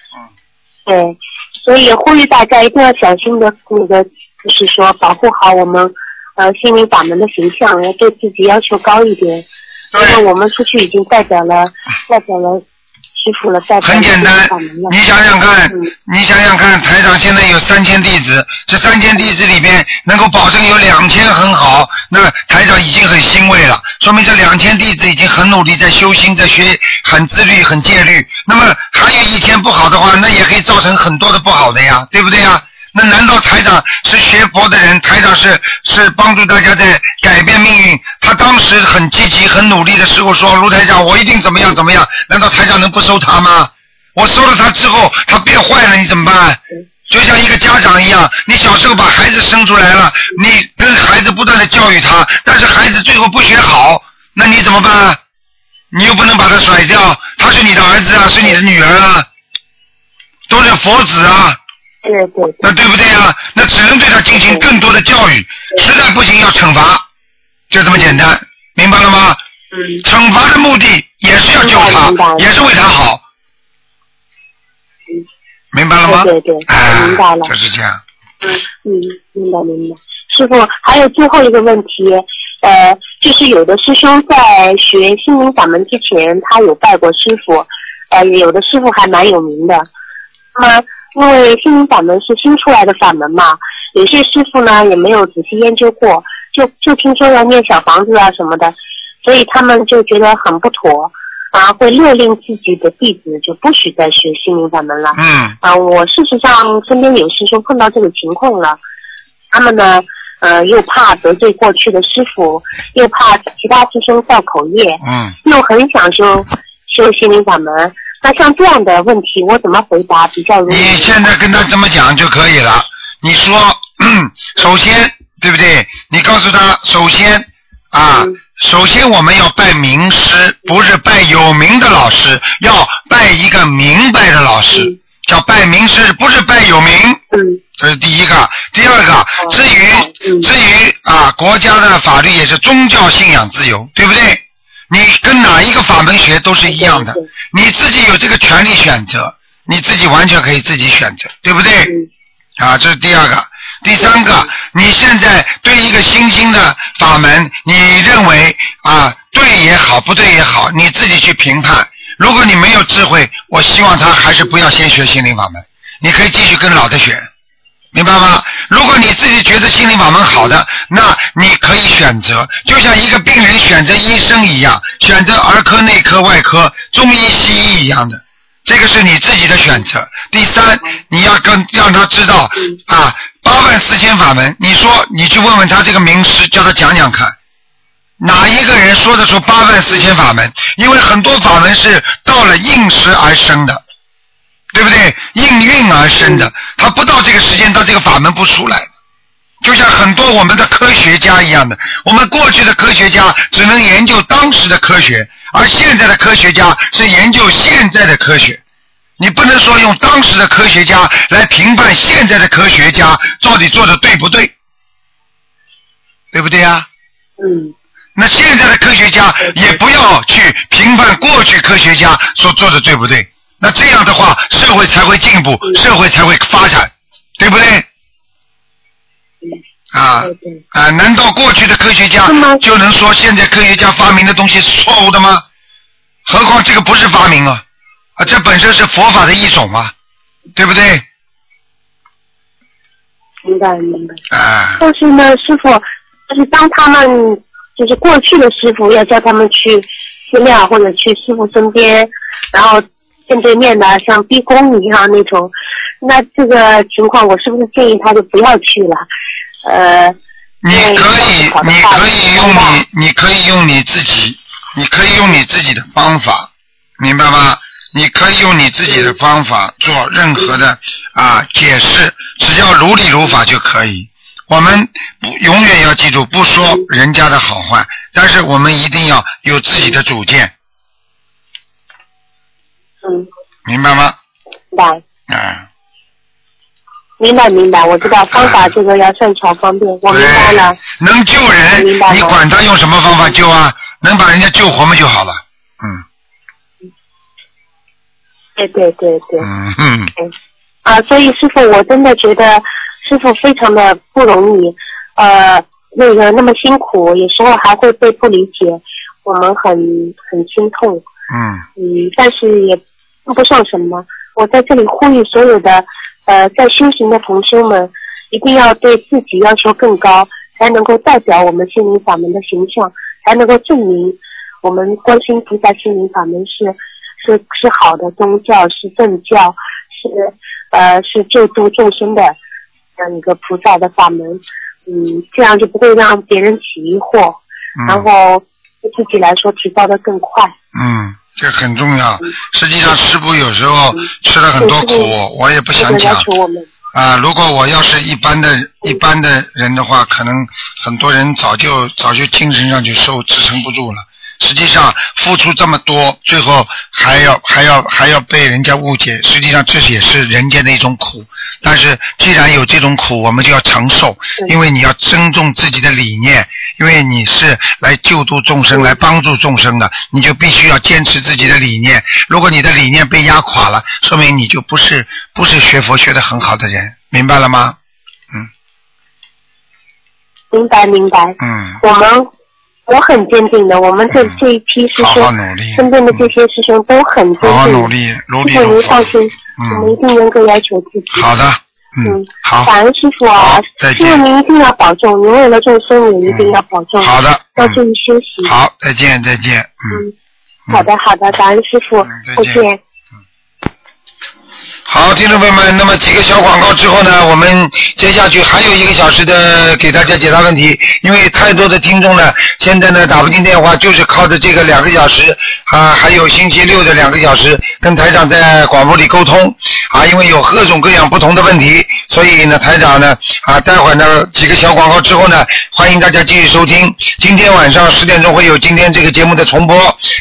对，所以呼吁大家一定要小心的，那个就是说保护好我们呃心灵法门的形象，要对自己要求高一点，因为我们出去已经代表了代表了。很简单，你想想看，你想想看，台长现在有三千弟子，这三千弟子里边能够保证有两千很好，那台长已经很欣慰了，说明这两千弟子已经很努力在修心，在学，很自律，很戒律。那么还有一千不好的话，那也可以造成很多的不好的呀，对不对呀？那难道台长是学佛的人？台长是是帮助大家在改变命运。他当时很积极、很努力的时候说：“卢台长，我一定怎么样怎么样。”难道台长能不收他吗？我收了他之后，他变坏了，你怎么办？就像一个家长一样，你小时候把孩子生出来了，你跟孩子不断的教育他，但是孩子最后不学好，那你怎么办？你又不能把他甩掉，他是你的儿子啊，是你的女儿啊，都是佛子啊。对对，那对不对啊？那只能对他进行更多的教育，实在不行要惩罚，就这么简单，明白了吗？嗯。惩罚的目的也是要救他，也是为他好。明白了吗？对对对，明白了。就是这样。嗯嗯，明白明白。师傅，还有最后一个问题，呃，就是有的师兄在学心灵法门之前，他有拜过师傅，呃，有的师傅还蛮有名的，那么。因为心灵法门是新出来的法门嘛，有些师傅呢也没有仔细研究过，就就听说要念小房子啊什么的，所以他们就觉得很不妥，啊，会勒令自己的弟子就不许再学心灵法门了。嗯。啊，我事实上身边有师兄碰到这个情况了，他们呢，呃，又怕得罪过去的师傅，又怕其他师兄造口业，嗯，又很想修修心灵法门。那像这样的问题，我怎么回答比较？你现在跟他这么讲就可以了。你说首先，对不对？你告诉他，首先啊，首先我们要拜名师，不是拜有名的老师，要拜一个明白的老师，叫拜名师，不是拜有名。嗯这是第一个，第二个，至于至于啊，国家的法律也是宗教信仰自由，对不对？你跟哪一个法门学都是一样的，你自己有这个权利选择，你自己完全可以自己选择，对不对？啊，这是第二个。第三个，你现在对一个新兴的法门，你认为啊对也好，不对也好，你自己去评判。如果你没有智慧，我希望他还是不要先学心灵法门，你可以继续跟老的学。明白吗？如果你自己觉得心灵法门好的，那你可以选择，就像一个病人选择医生一样，选择儿科、内科、外科、中医、西医一样的，这个是你自己的选择。第三，你要跟让他知道啊，八万四千法门，你说你去问问他这个名师，叫他讲讲看，哪一个人说得出八万四千法门？因为很多法门是到了应时而生的。对不对？应运而生的，他不到这个时间，到这个法门不出来。就像很多我们的科学家一样的，我们过去的科学家只能研究当时的科学，而现在的科学家是研究现在的科学。你不能说用当时的科学家来评判现在的科学家到底做的对不对，对不对呀？嗯。那现在的科学家也不要去评判过去科学家所做的对不对。那这样的话，社会才会进步，社会才会发展，对不对？啊啊！难道过去的科学家就能说现在科学家发明的东西是错误的吗？何况这个不是发明啊，啊，这本身是佛法的一种嘛，对不对？明白明白。啊。但是呢，师傅，就是当他们就是过去的师傅要叫他们去寺庙或者去师傅身边，然后。面对面的，像逼宫一样那种，那这个情况，我是不是建议他就不要去了？呃，你可以，你可以用你，你可以用你自己，你可以用你自己的方法，明白吗？你可以用你自己的方法做任何的啊解释，只要如理如法就可以。我们不永远要记住，不说人家的好坏，但是我们一定要有自己的主见。嗯，明白吗？明白。嗯。明白明白，我知道方法这个要善巧方便，我明白了。能救人，你管他用什么方法救啊？能把人家救活嘛就好了。嗯。对对对对。嗯嗯。啊，所以师傅，我真的觉得师傅非常的不容易，呃，那个那么辛苦，有时候还会被不理解，我们很很心痛。嗯嗯，但是也说不上什么。我在这里呼吁所有的呃在修行的同修们，一定要对自己要求更高，才能够代表我们心灵法门的形象，才能够证明我们观心菩萨心灵法门是是是好的宗教，是正教，是呃是救度众生的这样一个菩萨的法门。嗯，这样就不会让别人起疑惑，然后对自己来说提高的更快。嗯，这很重要。实际上，师傅有时候吃了很多苦，我也不想讲。啊，如果我要是一般的、一般的人的话，可能很多人早就早就精神上就受支撑不住了。实际上，付出这么多，最后还要还要还要被人家误解，实际上这也是人间的一种苦。但是，既然有这种苦，我们就要承受，因为你要尊重自己的理念，因为你是来救度众生、来帮助众生的，你就必须要坚持自己的理念。如果你的理念被压垮了，说明你就不是不是学佛学的很好的人，明白了吗？嗯。明白，明白。嗯。我们。我很坚定的，我们这这一批师兄，身边的这些师兄都很坚定。好好努力，努力。师傅您放心，我们一定严格要求自己。好的，嗯，好。感恩师傅啊，师傅您一定要保重，您为了众生也一定要保重。好的，要注意休息。好，再见，再见。嗯，好的，好的，感恩师傅，再见。好，听众朋友们，那么几个小广告之后呢，我们接下去还有一个小时的给大家解答问题，因为太多的听众呢，现在呢打不进电话，就是靠着这个两个小时啊，还有星期六的两个小时跟台长在广播里沟通啊，因为有各种各样不同的问题，所以呢台长呢啊，待会儿呢几个小广告之后呢，欢迎大家继续收听，今天晚上十点钟会有今天这个节目的重播，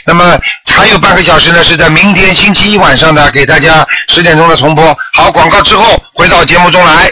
那么还有半个小时呢是在明天星期一晚上呢给大家十点钟的重播。好，广告之后回到节目中来。